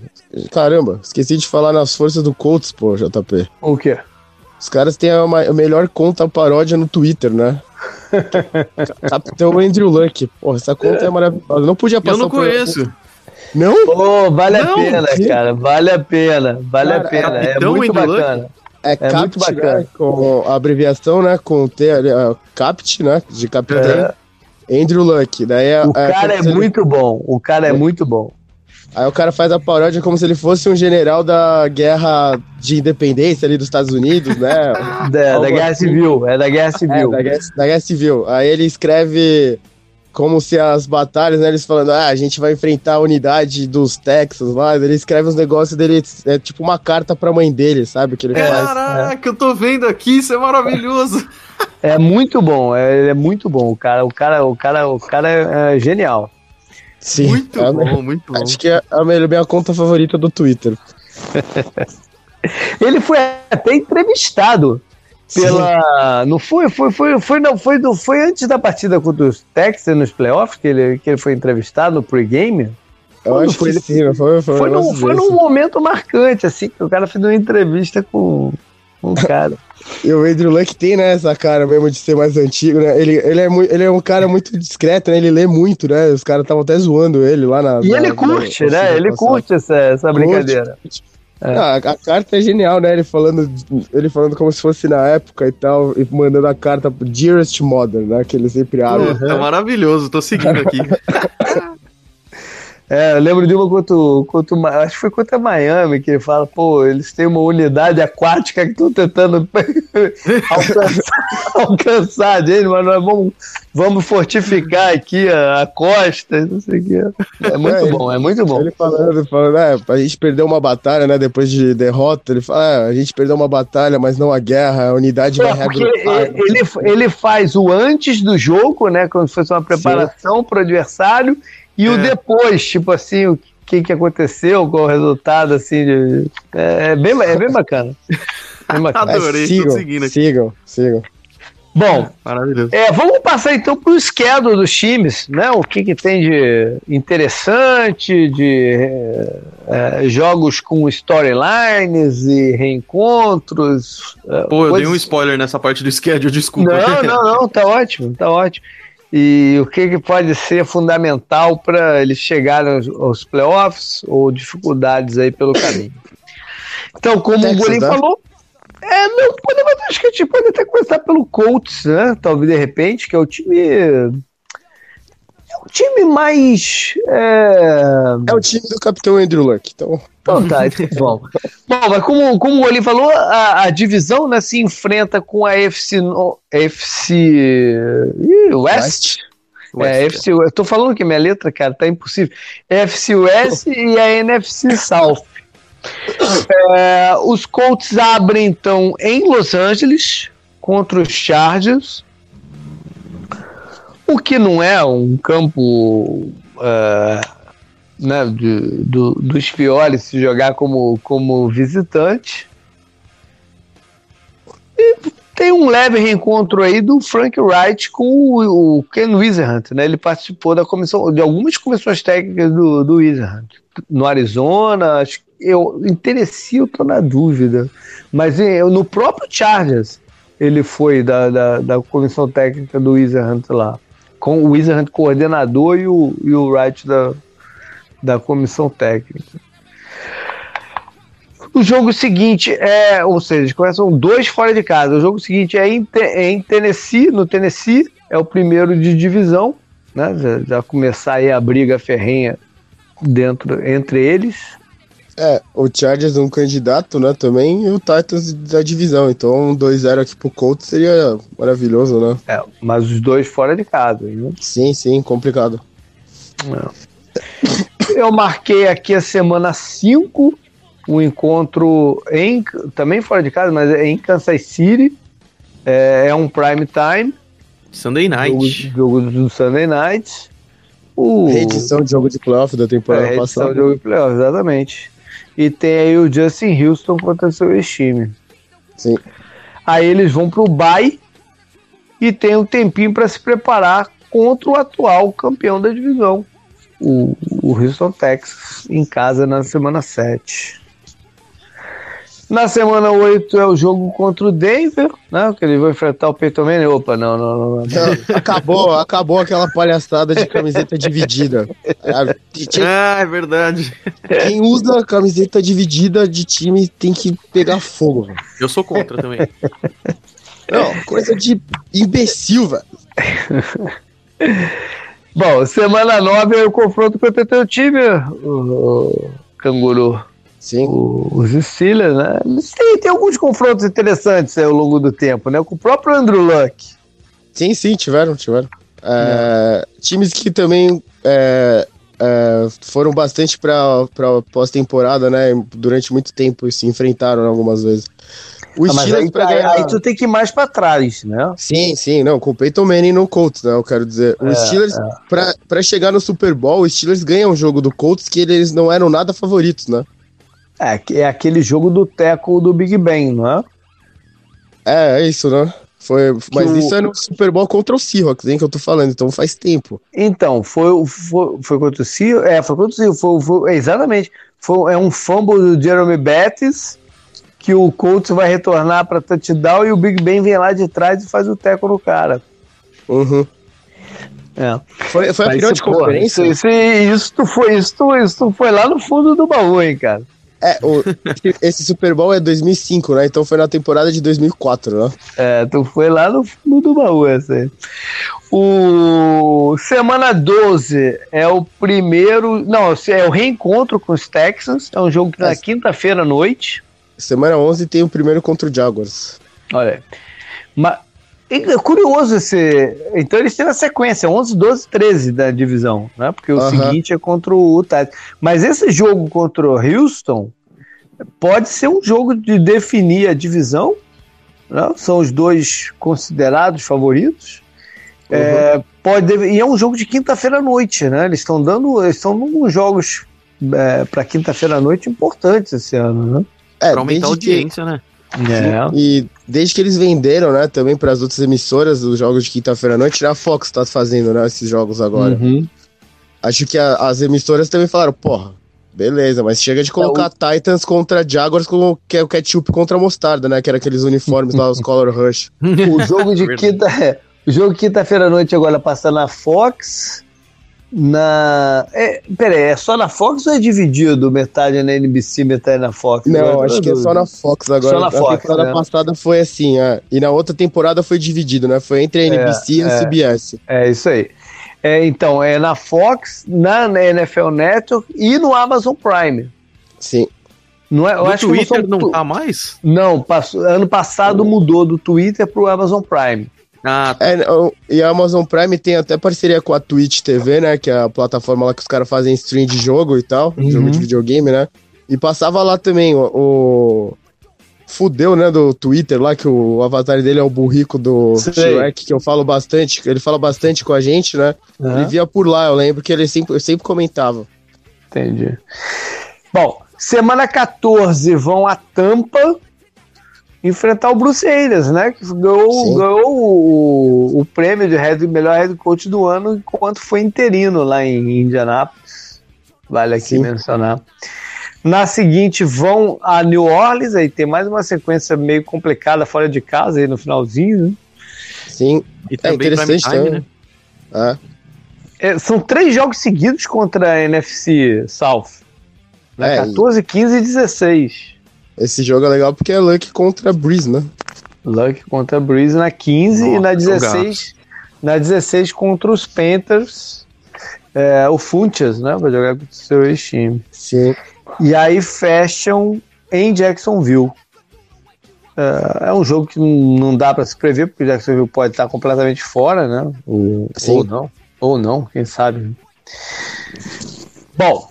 caramba, esqueci de falar nas forças do Colts, pô, JP. O quê? Os caras têm a, a melhor conta paródia no Twitter, né? Capitão Andrew Luck. Pô, essa conta é, é maravilhosa. Não podia passar Eu não conheço. Não? Pô, vale não. a pena, cara. Vale a pena. Vale cara, a pena. É muito bacana. É, é Capt, muito bacana. Né, com a abreviação, né? Com T, uh, Capt, né? De capitão. É. Andrew Luck. Daí é, o é, cara é, muito bom. O cara é muito bom. Aí o cara faz a paródia como se ele fosse um general da guerra de independência ali dos Estados Unidos, né? da, da guerra assim. civil, é da guerra civil. É, da, guerra, da guerra civil. Aí ele escreve como se as batalhas, né, eles falando, ah, a gente vai enfrentar a unidade dos Texas lá, ele escreve os negócios dele, é tipo uma carta pra mãe dele, sabe, que ele Caraca, faz. Caraca, eu tô vendo aqui, isso é maravilhoso. É muito bom, é, é muito bom, o cara, o cara, o cara, o cara é, é genial. Sim, muito é bom, muito bom. Acho que é a minha, minha conta favorita do Twitter. ele foi até entrevistado pela. Sim. Não foi, foi, foi, foi, não, foi, do, foi antes da partida contra os Texans nos playoffs que ele, que ele foi entrevistado no pregame. Eu acho foi, que ele, sim, foi, foi, foi, num, foi num momento marcante, assim, que o cara fez uma entrevista com, um cara. e o Andrew Luck tem, né, essa cara mesmo de ser mais antigo, né? Ele, ele, é, ele é um cara muito discreto, né? Ele lê muito, né? Os caras estavam até zoando ele lá na. E na, ele curte, na, né? Ele curte essa, essa brincadeira. Curte. É. Ah, a carta é genial, né? Ele falando, ele falando como se fosse na época e tal, e mandando a carta pro Dearest Mother, né? Que ele sempre abre. é maravilhoso, tô seguindo aqui. É, eu lembro de uma contra, contra acho que foi contra Miami, que ele fala, pô, eles têm uma unidade aquática que estão tentando alcançar, alcançar dele, mas nós vamos, vamos fortificar aqui a, a costa, não sei o que. É muito é, bom, é muito bom. Ele falando, falando, é, a gente perdeu uma batalha, né, depois de derrota, ele fala, é, a gente perdeu uma batalha, mas não a guerra, a unidade é, vai reagrupar. Ele, ele faz o antes do jogo, né, como se fosse uma preparação para o adversário, e é. o depois, tipo assim, o que, que aconteceu, qual o resultado, assim, de... é, é, bem, é bem bacana. Bem bacana. Adorei, sigam, seguindo aqui. Sigam, sigam. Bom, é, vamos passar então para o schedule dos times, né? O que, que tem de interessante, de é, é jogos com storylines e reencontros. É, Pô, eu dei um spoiler nessa parte do schedule, desculpa. Não, não, não, tá ótimo, tá ótimo e o que, que pode ser fundamental para eles chegarem aos, aos, playoffs ou dificuldades aí pelo caminho. Então, como Texas, o Golim né? falou, é, não, podemos, acho que a gente pode até começar pelo Colts, né? Talvez de repente, que é o time. É o time mais. É, é o time do capitão Andrew Luck, então. Então tá, então, bom. Bom, mas como, como o Oli falou, a, a, divisão né, se enfrenta com a FC, no, FC West. West. É, FC, eu tô falando que minha letra, cara, tá impossível. FC West e a NFC South. É, os Colts abrem então em Los Angeles contra os Chargers, o que não é um campo uh, né, do, dos piores se jogar como, como visitante. E tem um leve reencontro aí do Frank Wright com o, o Ken Wizard, né? Ele participou da comissão, de algumas comissões técnicas do, do Wizard. No Arizona, acho que eu interessei, eu tô na dúvida. Mas eu, no próprio Chargers, ele foi da, da, da comissão técnica do Wizard lá. Com o Wizard coordenador e o, e o Wright da, da comissão técnica. O jogo seguinte é, ou seja, começam dois fora de casa. O jogo seguinte é em, é em Tennessee, no Tennessee, é o primeiro de divisão, né? Já, já começar aí a briga ferrenha dentro entre eles. É, o Chargers é um candidato, né, também, e o Titans da divisão. Então, um 2-0 aqui pro Colts seria maravilhoso, né? É, mas os dois fora de casa, né? Sim, sim, complicado. É. Eu marquei aqui a semana 5, o um encontro em, também fora de casa, mas é em Kansas City. É, é um prime time. Sunday night. Jogo, jogo do Sunday night. O, Reedição de jogo de playoff da temporada é, passada. de jogo de playoff, exatamente. E tem aí o Justin Houston contra o seu ex-time. Sim. Aí eles vão pro bye e tem um tempinho para se preparar contra o atual campeão da divisão, o, o Houston Texas em casa na semana 7. Na semana 8 é o jogo contra o Denver, né? Que ele vai enfrentar o Peyton Manning. Opa, não, não, não. não. acabou, acabou aquela palhaçada de camiseta dividida. Ah, é verdade. Quem usa camiseta dividida de time tem que pegar fogo. Eu sou contra também. Não, coisa de imbecil, velho. Bom, semana 9 é o confronto contra o teu time, o, Canguru. Sim. O, os Steelers, né? Tem, tem alguns confrontos interessantes ao longo do tempo, né? Com o próprio Andrew Luck. Sim, sim, tiveram, tiveram. É, times que também é, é, foram bastante para pós-temporada, né? Durante muito tempo se enfrentaram algumas vezes. O ah, Steelers aí, ganhar... aí, tu tem que ir mais para trás, né? Sim, sim, não, com o Peyton Manning no Colts, né? Eu quero dizer. O é, Steelers, é. Pra, pra chegar no Super Bowl, o Steelers ganham o jogo do Colts que eles não eram nada favoritos, né? É, é aquele jogo do teco do Big Ben, não é? É, é isso, né? Foi, mas o... isso é no Super Bowl contra o Seahawks, hein, que eu tô falando, então faz tempo. Então, foi, foi, foi contra o Seahawks, é, foi contra o Seahawks, foi, foi, exatamente, foi, é um fumble do Jeremy Bettis, que o Colts vai retornar para touchdown e o Big Ben vem lá de trás e faz o teco no cara. Uhum. É. Foi, foi a final de conferência? Isso, isso, isso, foi, isso, isso foi lá no fundo do baú, hein, cara. É, o, esse Super Bowl é 2005, né? Então foi na temporada de 2004, né? É, tu foi lá no fundo do baú essa aí. O semana 12 é o primeiro, não, é o reencontro com os Texans, é um jogo que na é. quinta-feira à noite. Semana 11 tem o primeiro contra o Jaguars. Olha. Mas é curioso esse. Então eles têm a sequência 11, 12, 13 da divisão, né? Porque o uh -huh. seguinte é contra o Titans. Mas esse jogo contra o Houston pode ser um jogo de definir a divisão. Né? São os dois considerados favoritos. Uhum. É, pode e é um jogo de quinta-feira à noite, né? Eles estão dando, eles estão jogos é, para quinta-feira à noite importantes esse ano, né? É, pra aumentar a audiência, que... né? É. E desde que eles venderam, né, também para as outras emissoras os jogos de quinta-feira à noite, a Fox tá fazendo, né, esses jogos agora. Uhum. Acho que a, as emissoras também falaram, porra, beleza, mas chega de colocar é, o... Titans contra Jaguars com que é o ketchup contra a mostarda, né, que era aqueles uniformes lá, os Color Rush. O jogo de quinta, é, o jogo quinta-feira à noite agora passa na Fox na. É, peraí, é só na Fox ou é dividido metade na NBC, metade na Fox? Não, agora, acho que é só na Fox agora. Só na Fox. A temporada né? passada foi assim, é, e na outra temporada foi dividido, né? Foi entre a NBC é, e a é, CBS. É, isso aí. É, então, é na Fox, na, na NFL Network e no Amazon Prime. Sim. Não é, eu acho Twitter que não, não tá mais? Não, passou, ano passado mudou do Twitter pro Amazon Prime. Ah, tá. é, e a Amazon Prime tem até parceria com a Twitch TV, né? Que é a plataforma lá que os caras fazem stream de jogo e tal, uhum. jogo de videogame, né? E passava lá também o, o, Fudeu, né, do Twitter lá, que o avatar dele é o burrico do Sei. Shrek, que eu falo bastante, ele fala bastante com a gente, né? Uhum. Ele via por lá, eu lembro que ele sempre, sempre comentava. Entendi. Bom, semana 14 vão a Tampa enfrentar o Bruce Arians, né? Que ganhou, ganhou o, o, prêmio de head, melhor head coach do ano enquanto foi interino lá em Indianápolis. Vale aqui Sim. mencionar. Na seguinte, vão a New Orleans, aí tem mais uma sequência meio complicada fora de casa aí no finalzinho, né? Sim, e é interessante time, né? É. É, são três jogos seguidos contra a NFC South. Né? É, 14, 15 e 16. Esse jogo é legal porque é Luck contra Breeze, né? Luck contra Breeze na 15 Nossa, e na 16, na 16 contra os Panthers, é, o Funches, né? Vai jogar contra o seu ex-time. Sim. E aí fecham em Jacksonville. É, é um jogo que não dá para se prever, porque Jacksonville pode estar completamente fora, né? Ou, ou não. Ou não, quem sabe. Bom,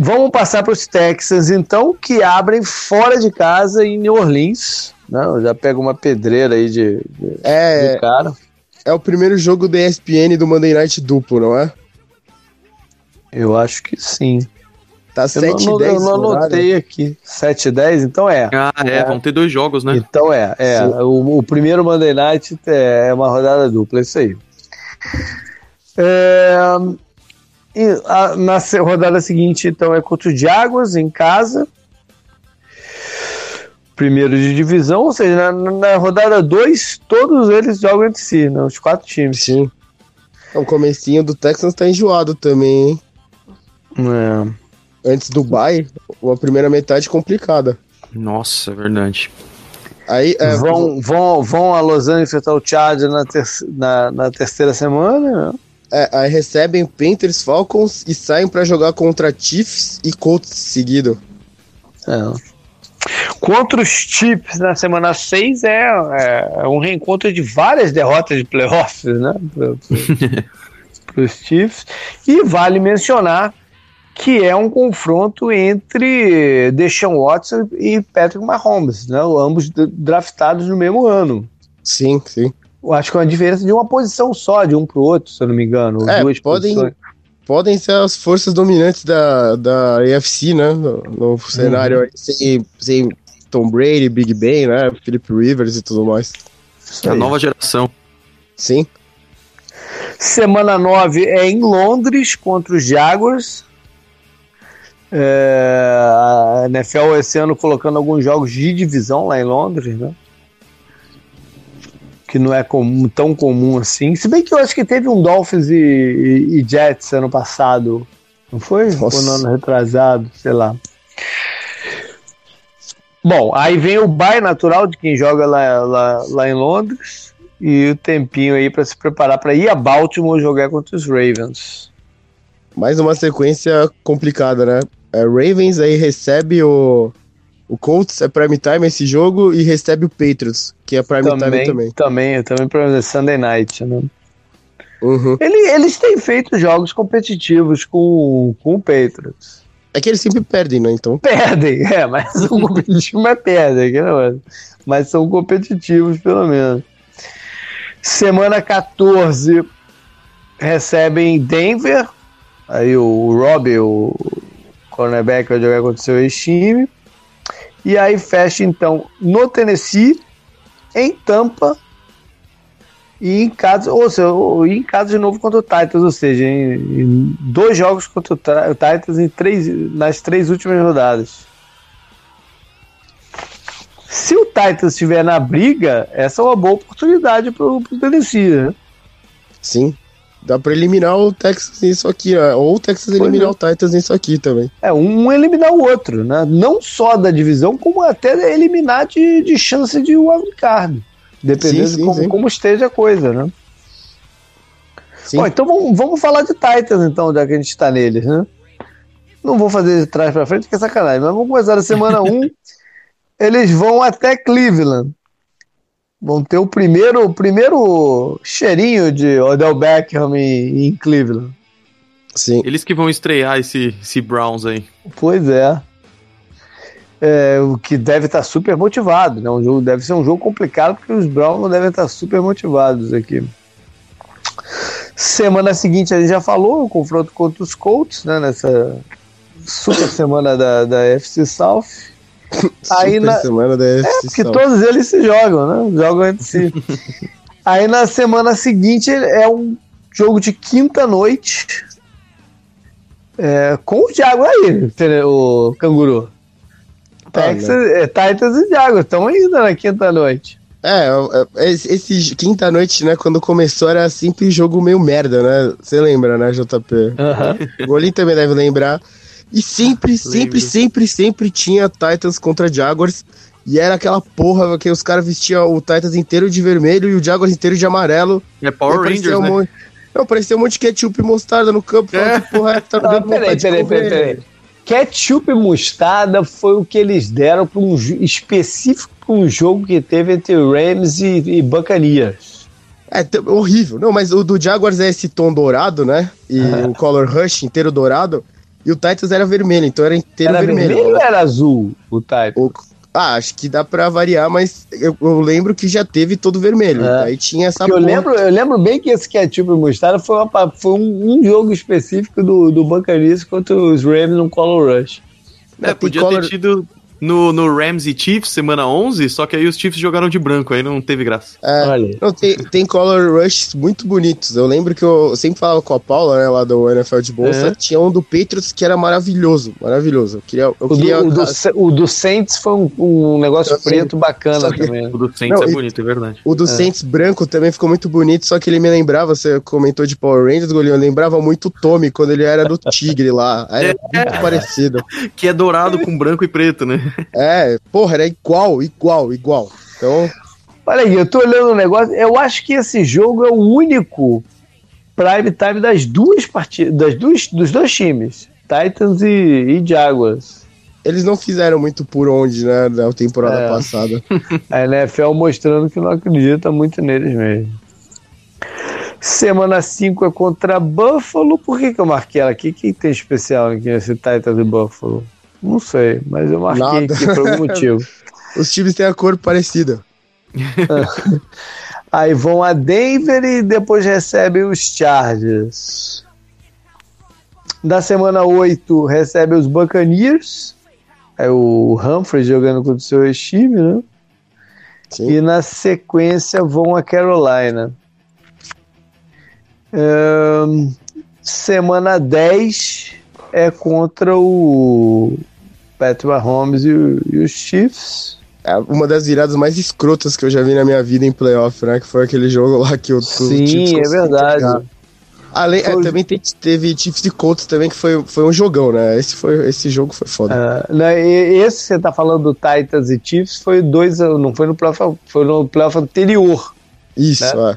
Vamos passar para os Texans, então, que abrem fora de casa em New Orleans. Não, já pega uma pedreira aí de, de, é, de cara. É o primeiro jogo da ESPN do Monday Night duplo, não é? Eu acho que sim. Tá 7 e 10. Eu não anotei aqui. 7 e 10, então é. Ah, é, é, vão ter dois jogos, né? Então é, é. O, o, primeiro Monday Night é uma rodada dupla, é isso aí. É, e a, na rodada seguinte, então, é contra o Jaguars em casa. Primeiro de divisão, ou seja, na, na rodada 2, todos eles jogam entre si, né? Os quatro times. Sim. O comecinho do Texans tá enjoado também, hein? É. Antes do bye, a primeira metade complicada. Nossa, é verdade. Aí, é, vão, vão, vão a Los Angeles enfrentar o Chargers na, ter na, na terceira semana, né? É, aí recebem Panthers, Falcons e saem para jogar contra Chiefs e Colts seguido. É. Contra os Chiefs na semana 6 é, é, um reencontro de várias derrotas de playoffs, né? Para os Chiefs. E vale mencionar que é um confronto entre Deshaun Watson e Patrick Mahomes, né? Ambos draftados no mesmo ano. Sim, sim. Eu acho que é uma diferença de uma posição só, de um para o outro, se eu não me engano. É, duas podem, posições. podem ser as forças dominantes da, da AFC, né? No, no cenário uhum. sem, sem Tom Brady, Big Ben, né? Philip Rivers e tudo mais. É a nova geração. Sim. Semana 9 é em Londres contra os Jaguars. É, a NFL esse ano colocando alguns jogos de divisão lá em Londres, né? Que não é comum, tão comum assim. Se bem que eu acho que teve um Dolphins e, e, e Jets ano passado, não foi? Nossa. Ou no ano retrasado, sei lá. Bom, aí vem o bye natural de quem joga lá, lá, lá em Londres e o tempinho aí para se preparar para ir a Baltimore jogar contra os Ravens. Mais uma sequência complicada, né? É, Ravens aí recebe o, o Colts, é prime time esse jogo, e recebe o Patriots, que é prime também, time também. Também, também para Sunday night, né? Uhum. Ele, eles têm feito jogos competitivos com, com o Patriots. É que eles sempre perdem, né? Então. Perdem, é, mas são competitivos, mas perdem, que não é. mas são competitivos pelo menos. Semana 14 recebem Denver, aí o Rob, o cornerback, vai jogar contra o seu ex-time. E aí fecha então no Tennessee, em Tampa e em casa, ou seja, em casa de novo contra o Titans, ou seja, em, em dois jogos contra o Titans em três, nas três últimas rodadas. Se o Titans estiver na briga, essa é uma boa oportunidade para o Tennessee, né? Sim. Dá pra eliminar o Texas nisso aqui, né? ou o Texas eliminar é. o Titans nisso aqui também. É, um eliminar o outro, né? Não só da divisão, como até eliminar de, de chance de wildcard. Dependendo sim, sim, de como, sim. como, esteja a coisa, né? Bom, então vamos, vamos falar de Titans, então, já que a gente está neles, né? Não vou fazer de trás para frente, que é sacanagem, mas vamos começar a semana 1. um, eles vão até Cleveland. Vão ter o primeiro, o primeiro cheirinho de Odell Beckham em, em Cleveland. Sim. Eles que vão estrear esse, esse Browns aí. Pois é. é o que deve estar tá super motivado, né? Um jogo, deve ser um jogo complicado porque os Browns não devem estar tá super motivados aqui. Semana seguinte a gente já falou, o confronto contra os Colts, né? Nessa super semana da, da FC South. Aí na semana da é, porque todos eles se jogam, né? Jogam entre si. Aí na semana seguinte é um jogo de quinta noite é, com o Thiago aí, o canguru. Texas, é, Titans e Thiago estão ainda na quinta noite. É, é, esse quinta noite, né, quando começou era sempre jogo meio merda, né? Você lembra, né, JP? Uhum. O Golim também deve lembrar. E sempre, sempre, sempre, sempre tinha Titans contra Jaguars. E era aquela porra que os caras vestiam o Titans inteiro de vermelho e o Jaguars inteiro de amarelo. É Power Rangers, um né? Monte... Não, parecia um monte de ketchup e mostarda no campo. É. Que porra, tá Não, peraí, peraí, peraí, peraí. Ketchup e mostarda foi o que eles deram para um específico para um jogo que teve entre Rams e, e Buccaneers. É horrível. Não, mas o do Jaguars é esse tom dourado, né? E o Color Rush inteiro dourado. E o Titans era vermelho, então era inteiro era vermelho. vermelho ou era azul o Titans? O, ah, acho que dá pra variar, mas eu, eu lembro que já teve todo vermelho. É. Aí tinha essa eu lembro Eu lembro bem que esse ketchup e mostarda foi, uma, foi um, um, jogo específico do, do Buccaneers contra os Rams no Color Rush. É, podia color... ter tido no, no Rams e Chiefs, semana 11, só que aí os Chiefs jogaram de branco, aí não teve graça. É, não, tem, tem color rush muito bonitos. Eu lembro que eu sempre falava com a Paula, né, lá do NFL de Bolsa, é. tinha um do Patriots que era maravilhoso, maravilhoso. Eu queria, eu o, queria... do, o, do, o, do, Saints foi um, um negócio eu preto sei. bacana que, também. O do Saints não, é bonito, é verdade. O do é. Saints branco também ficou muito bonito, só que ele me lembrava, você comentou de Power Rangers, Golinho, eu lembrava muito o Tommy quando ele era do Tigre lá. Era é. muito parecido. Que é dourado com branco e preto, né? É, porra, era igual, igual, igual. Então. Olha aí, eu tô olhando o um negócio. Eu acho que esse jogo é o único prime time das duas partidas, das duas, dos dois times, Titans e, e Jaguars. Eles não fizeram muito por onde, né, na temporada é. passada. A NFL mostrando que não acredita muito neles mesmo. Semana 5 é contra Buffalo. Por que, que eu marquei ela aqui? O que tem especial aqui nesse Titans e Buffalo? Não sei, mas eu marquei Nada. aqui por algum motivo. Os times têm a cor parecida. Aí vão a Denver e depois recebem os Chargers. Da semana 8 recebe os Buccaneers. É o Humphrey jogando contra o seu ex-time, né? Sim. E na sequência vão a Carolina. Um, semana 10 é contra o Patrick Mahomes e, e, os Chiefs. É uma das viradas mais escrotas que eu já vi na minha vida em playoff, né? Que foi aquele jogo lá que o Sim, é verdade. Além, é, também te- teve Chiefs e Colts também, que foi, foi um jogão, né? Esse, foi, esse jogo foi foda. É, né, esse você tá falando do Titans e Chiefs foi dois, não foi no playoff, foi no playoff anterior. Isso, né? é.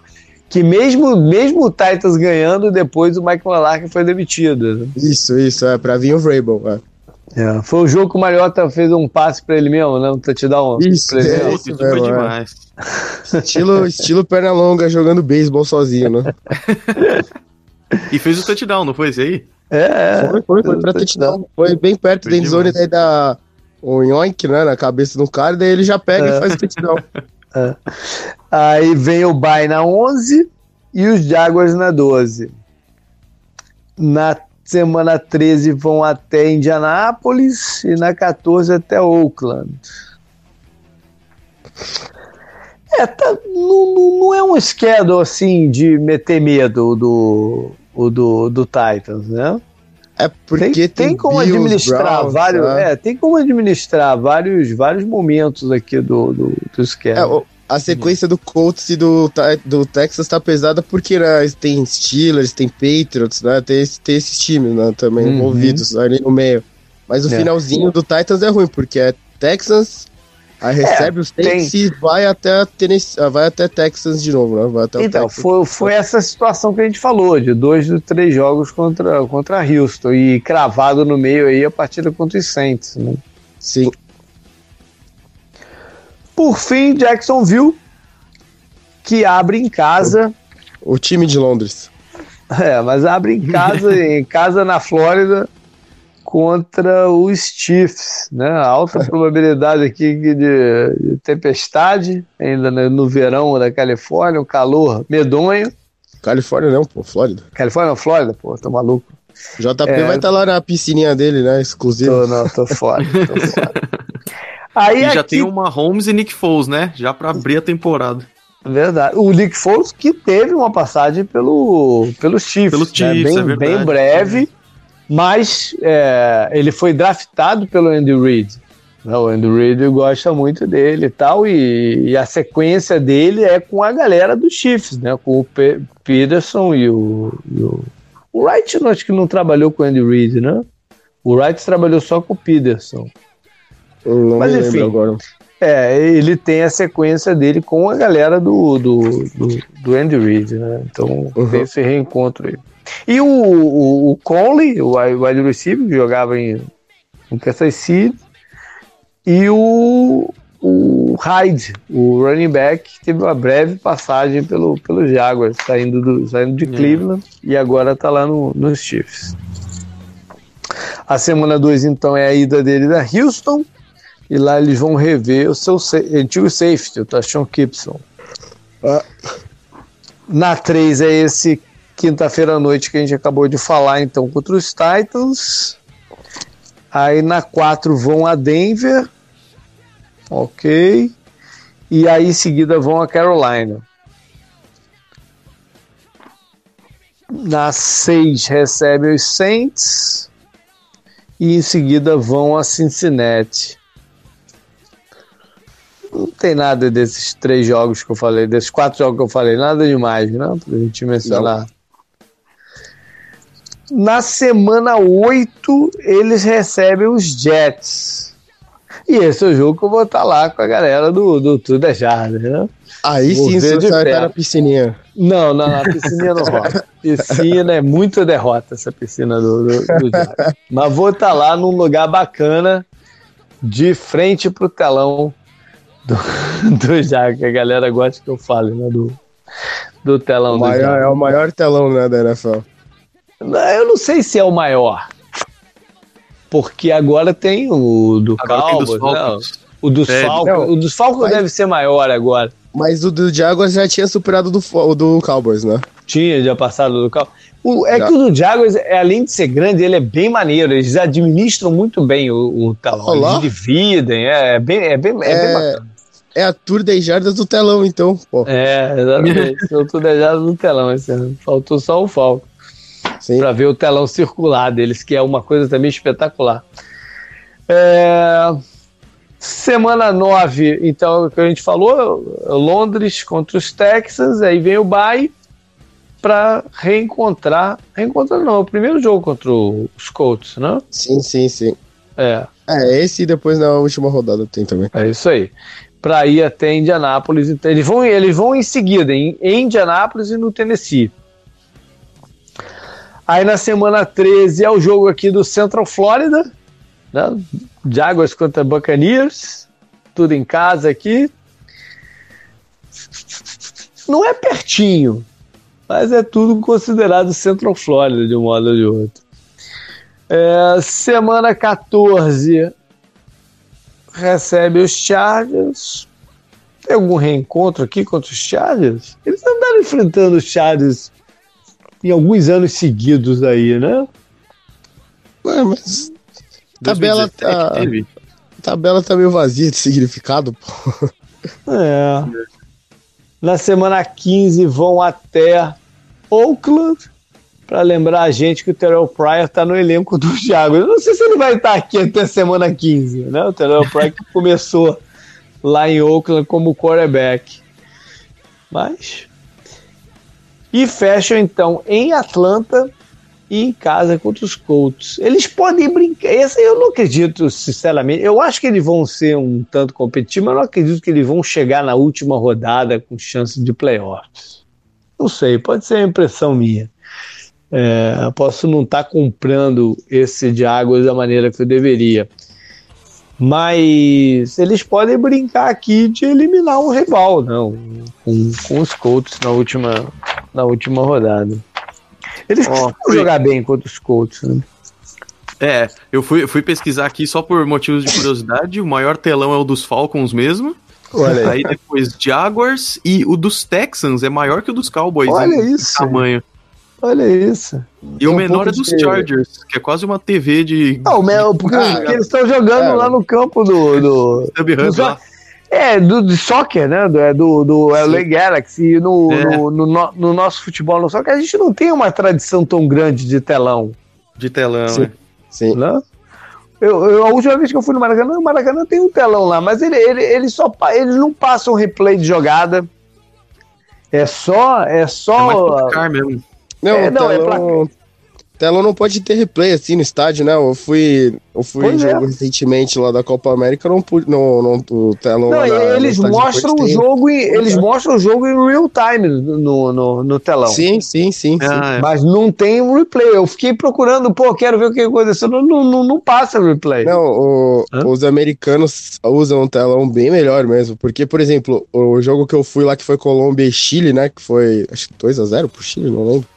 Que mesmo, mesmo o Titans ganhando, depois o Mike Mallark foi demitido. né? Isso, isso, é. Pra vir o Vrabel, é. É, foi o jogo que o Mariota fez um passe pra ele mesmo, né? Um touchdown Isso, pra ele é. mesmo. Isso foi é. demais. Estilo, estilo perna longa jogando beisebol sozinho, né? E fez o touchdown, não foi esse aí? É, Foi, foi, foi pra touchdown. Foi bem perto Foi da endzone, daí dá um yoink, né, na cabeça do cara, daí ele já pega É. e faz o touchdown. Aí vem o Bay na 11 e os Jaguars na 12. Na semana 13 vão até Indianápolis e na 14 até Oakland. É, tá, não, não- não é um schedule assim de meter medo do, do, do Titans, né? É porque tem, tem, tem como Bills, administrar Browns, vários, né? é, tem como administrar vários, vários momentos aqui do, do, do schedule. É, o- a sequência do Colts e do, do Texas tá pesada porque né, tem Steelers, tem Patriots, né? Tem, tem esses times né, também Uhum. envolvidos ali no meio. Mas o É. finalzinho do Titans é ruim, porque é Texans, aí recebe os Saints e vai até, Tennessee, ah, vai até Texas de novo, né? Vai até Então, Texas. foi, foi essa situação que a gente falou, de dois dos três jogos contra, contra Houston e cravado no meio aí a partida contra os Saints. Né? Sim. Por fim, Jacksonville, que abre em casa, O time de Londres. é, mas abre em casa, em casa na Flórida, contra os Chiefs, né? Alta probabilidade aqui de, de tempestade, ainda no, verão da Califórnia, um calor medonho. Califórnia não, pô, Flórida. Califórnia não, Flórida, pô, tô maluco. JP É. vai estar lá na piscininha dele, né? Exclusivo. Tô, não, tô fora, tô fora. Aí E já aqui, tem o Mahomes e Nick Foles, né? Já pra abrir a temporada. verdade, o Nick Foles que teve uma passagem pelo, pelo Chiefs, Pelo né? Chiefs, bem, é verdade. bem breve, mas é, ele foi draftado pelo Andy Reid. né? O Andy Reid gosta muito dele e tal, e, e a sequência dele é com a galera do Chiefs, né? Com o Pe- Peterson e o, e o, o Wright, acho que não trabalhou com o Andy Reid, né? O Wright trabalhou só com o Peterson. Não Mas enfim. agora. É, ele tem a sequência dele com a galera do, do, do, do Andy Reid, né? Então Uhum. tem esse reencontro aí. E o, o, o Conley, o wide receiver, que jogava em, em Kansas City, e o, o Hyde, o running back, que teve uma breve passagem pelo, pelo Jaguars, saindo, do, saindo de É. Cleveland e agora tá lá no, nos Chiefs. A semana 2, então, é a ida dele da Houston, e lá eles vão rever o seu antigo safety, o Tashon Gibson. Ah. Na 3 é esse quinta-feira à noite que a gente acabou de falar, então, contra os Titans. Aí na 4 vão a Denver. Ok. E aí em seguida vão a Carolina. Na 6 recebe os Saints. E em seguida vão a Cincinnati. Não tem nada desses três jogos que eu falei, desses quatro jogos que eu falei, nada demais, né? Pra gente mencionar. Na semana 8, eles recebem os Jets. E esse é o jogo que eu vou estar lá com a galera do, do Tudo é Jardim, né? Aí Vou sim você vai estar na piscininha. Não, não, a piscina não rola. Piscina é muita derrota, essa piscina do, do, do. Mas vou estar lá num lugar bacana, de frente pro telão do, do que a galera gosta que eu fale, né? Do, do telão O do maior, é o maior telão né, da NFL. Eu não sei se é o maior. Porque agora tem o do Cowboys, né? O dos É, Falcons. o dos Falcons deve ser maior agora. Mas o do Jaguars já tinha superado o do, o do Cowboys, né? Tinha já passado do Cowboys. O, é Já. que o do Jaguars, é, além de ser grande, ele é bem maneiro. Eles administram muito bem o, o telão. Olá. Eles dividem. É, é bem, é bem, é bem É, bacana. É a tour das jardas do telão, então. Pô, É, exatamente. Eu tô dejado no telão esse ano. Faltou só o Falcon. sim. para ver o telão circular deles, que é uma coisa também espetacular. É, Semana 9, então, o que a gente falou, Londres contra os Texans, aí vem o Bay, para reencontrar. Reencontrar não, o primeiro jogo contra os Colts, né? Sim, sim, sim. É. É, esse e depois na última rodada tem também. É isso aí. Para ir até Indianápolis. Então, eles, vão, eles vão em seguida, em, em Indianápolis e no Tennessee. Aí na semana 13 é o jogo aqui do Central Florida, né? Jaguars contra Buccaneers, tudo em casa aqui. Não é pertinho, mas é tudo considerado Central Florida de um modo ou de outro. É, semana 14 recebe os Chargers. Tem algum reencontro aqui contra os Chargers? Eles andaram enfrentando os Chargers em alguns anos seguidos aí, né? Ué, mas. Tabela tá. Tabela tá meio vazia de significado, pô. É. Na semana 15 vão até Oakland para lembrar a gente que o Terrell Pryor tá no elenco do Thiago. Eu não sei se ele vai estar aqui até semana 15, né? O Terrell Pryor que começou lá em Oakland como quarterback. Mas e fecham então em Atlanta e em casa contra os Colts. Eles podem brincar. Esse eu não acredito, sinceramente. Eu acho que eles vão ser um tanto competitivos, mas não acredito que eles vão chegar na última rodada com chance de playoffs. Não sei, pode ser a impressão minha. É, posso não estar tá comprando esse de águas da maneira que eu deveria. Mas eles podem brincar aqui de eliminar um rival, não, com, com os Colts na última, na última rodada. Eles oh, fui... jogar bem contra os Colts, né? É, eu fui, fui pesquisar aqui só por motivos de curiosidade. o maior telão é o dos Falcons mesmo. Olha aí. aí depois Jaguars e o dos Texans é maior que o dos Cowboys. Olha né, isso. Tamanho. Olha isso. E o menor é dos de... Chargers, que é quase uma TV de. Não, o porque, ah, eles estão jogando é. lá no campo do. do, do é, do, do soccer, né? Do, é do, do LA Galaxy. No, é. no, no, no, nosso futebol, no soccer, a gente não tem uma tradição tão grande de telão. De telão, Sim. né? Sim. Né? Eu, eu, a última vez que eu fui no Maracanã, o Maracanã tem um telão lá, mas ele, ele, ele só ele não passa um replay de jogada. É só. É só. É mais mesmo. Não, é, não, telão, é pra... telão não pode ter replay assim no estádio, né? Eu fui, eu fui em jogo é. recentemente lá da Copa América, não pude, não, não o telão não, na, eles mostram o jogo em, eles mostram o jogo em real time no, no, no telão. Sim, sim, sim, ah, é. Mas não tem um replay. Eu fiquei procurando, pô, quero ver o que aconteceu. Não, não, não, não passa replay. Não, o, os americanos usam um telão bem melhor mesmo, porque por exemplo, o jogo que eu fui lá que foi Colômbia e Chile, né, que foi acho que 2 a 0 pro Chile, não lembro.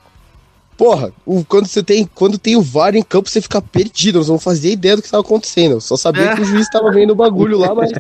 Porra, o, quando você tem quando tem o VAR em campo, você fica perdido. Eu não fazia ideia do que estava acontecendo. Eu só sabia que o juiz estava vendo o bagulho lá, mas.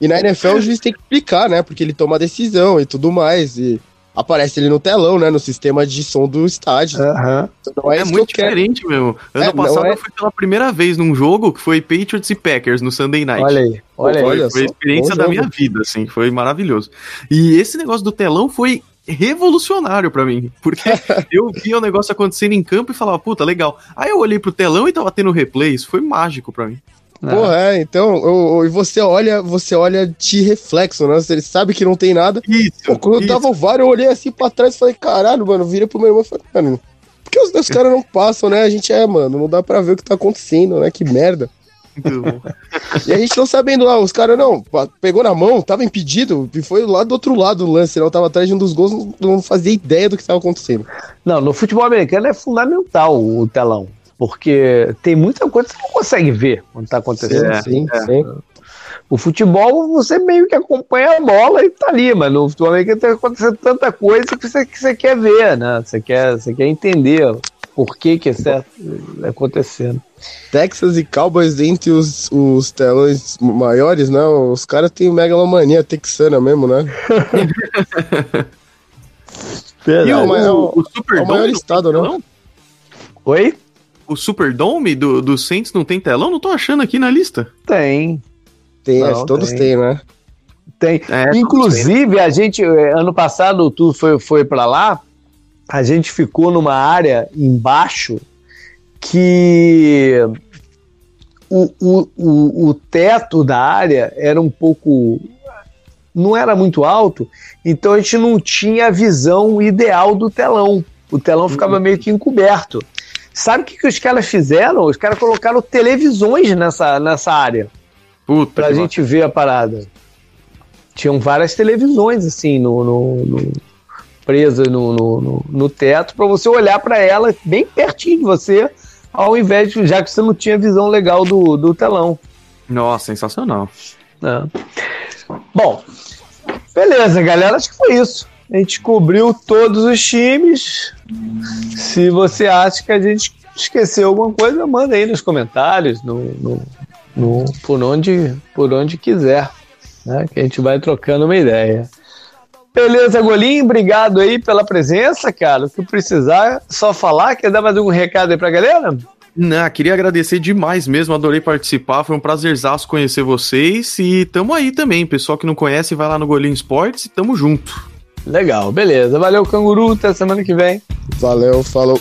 E na NFL o juiz tem que explicar, né? Porque ele toma a decisão e tudo mais. E aparece ele no telão, né? No sistema de som do estádio. Uhum. Então, é, é muito diferente mesmo. Ano é, passado é... eu fui pela primeira vez num jogo que foi Patriots e Packers no Sunday Night. Olha aí, olha foi, aí. Foi a experiência da minha vida, assim, foi maravilhoso. E esse negócio do telão foi revolucionário para mim, porque eu via o negócio acontecendo em campo e falava, puta, legal. Aí eu olhei pro telão e tava tendo replay, isso foi mágico para mim. Porra, é, então, e você olha, você olha de reflexo, né? Você sabe que não tem nada. Isso. Pô, quando isso. eu tava o VAR, eu olhei assim pra trás e falei, caralho, mano, virei pro meu irmão e falei, mano, por que os, os caras não passam, né? A gente é, mano, não dá pra ver o que tá acontecendo, né? Que merda. e a gente não sabendo lá, os caras não, pegou na mão, tava impedido, e foi lá do outro lado do lance, não tava atrás de um dos gols, não, não fazia ideia do que estava acontecendo. Não, no futebol americano é fundamental o telão, porque tem muita coisa que você não consegue ver quando tá acontecendo. É, sim, é. sim. O futebol, você meio que acompanha a bola e tá ali, mas no futebol americano tem acontecendo tanta coisa que você, que você quer ver, né? Você quer, você quer entender por que que é certo acontecendo. Texas e Cowboys entre os, os telões maiores, né? Os caras têm megalomania texana mesmo, né? e o, é o, o Superdome é o maior estado, né? Oi? O Superdome do, do Saints não tem telão? Não tô achando aqui na lista. Tem. Tem, não, todos têm, né? Tem. É, Inclusive, a gente, eh, ano passado, tu foi, foi para lá, a gente ficou numa área embaixo que o, o, o, o teto da área era um pouco. não era muito alto, então a gente não tinha a visão ideal do telão. o telão ficava meio que encoberto. Sabe o que, que os caras fizeram? Os caras colocaram televisões nessa, nessa área. Puta. Pra gente ver a parada. Tinham várias televisões, assim, no, no, no presas no, no, no, no teto, para você olhar para ela bem pertinho de você, ao invés de. já que você não tinha visão legal do, do telão. Nossa, sensacional. né? Bom, beleza, galera. Acho que foi isso. A gente cobriu todos os times. Se você acha que a gente esqueceu alguma coisa, manda aí nos comentários, no, no, no- por, onde, por onde quiser. Né? Que a gente vai trocando uma ideia. Beleza, Golim, obrigado aí pela presença, cara. O que precisar, só falar. Quer dar mais algum recado aí pra galera? Não, queria agradecer demais mesmo, adorei participar, foi um prazerzaço conhecer vocês e tamo aí também, pessoal que não conhece, vai lá no Golinho Esportes e tamo junto. Legal, beleza. Valeu, canguru. Até semana que vem. Valeu, falou.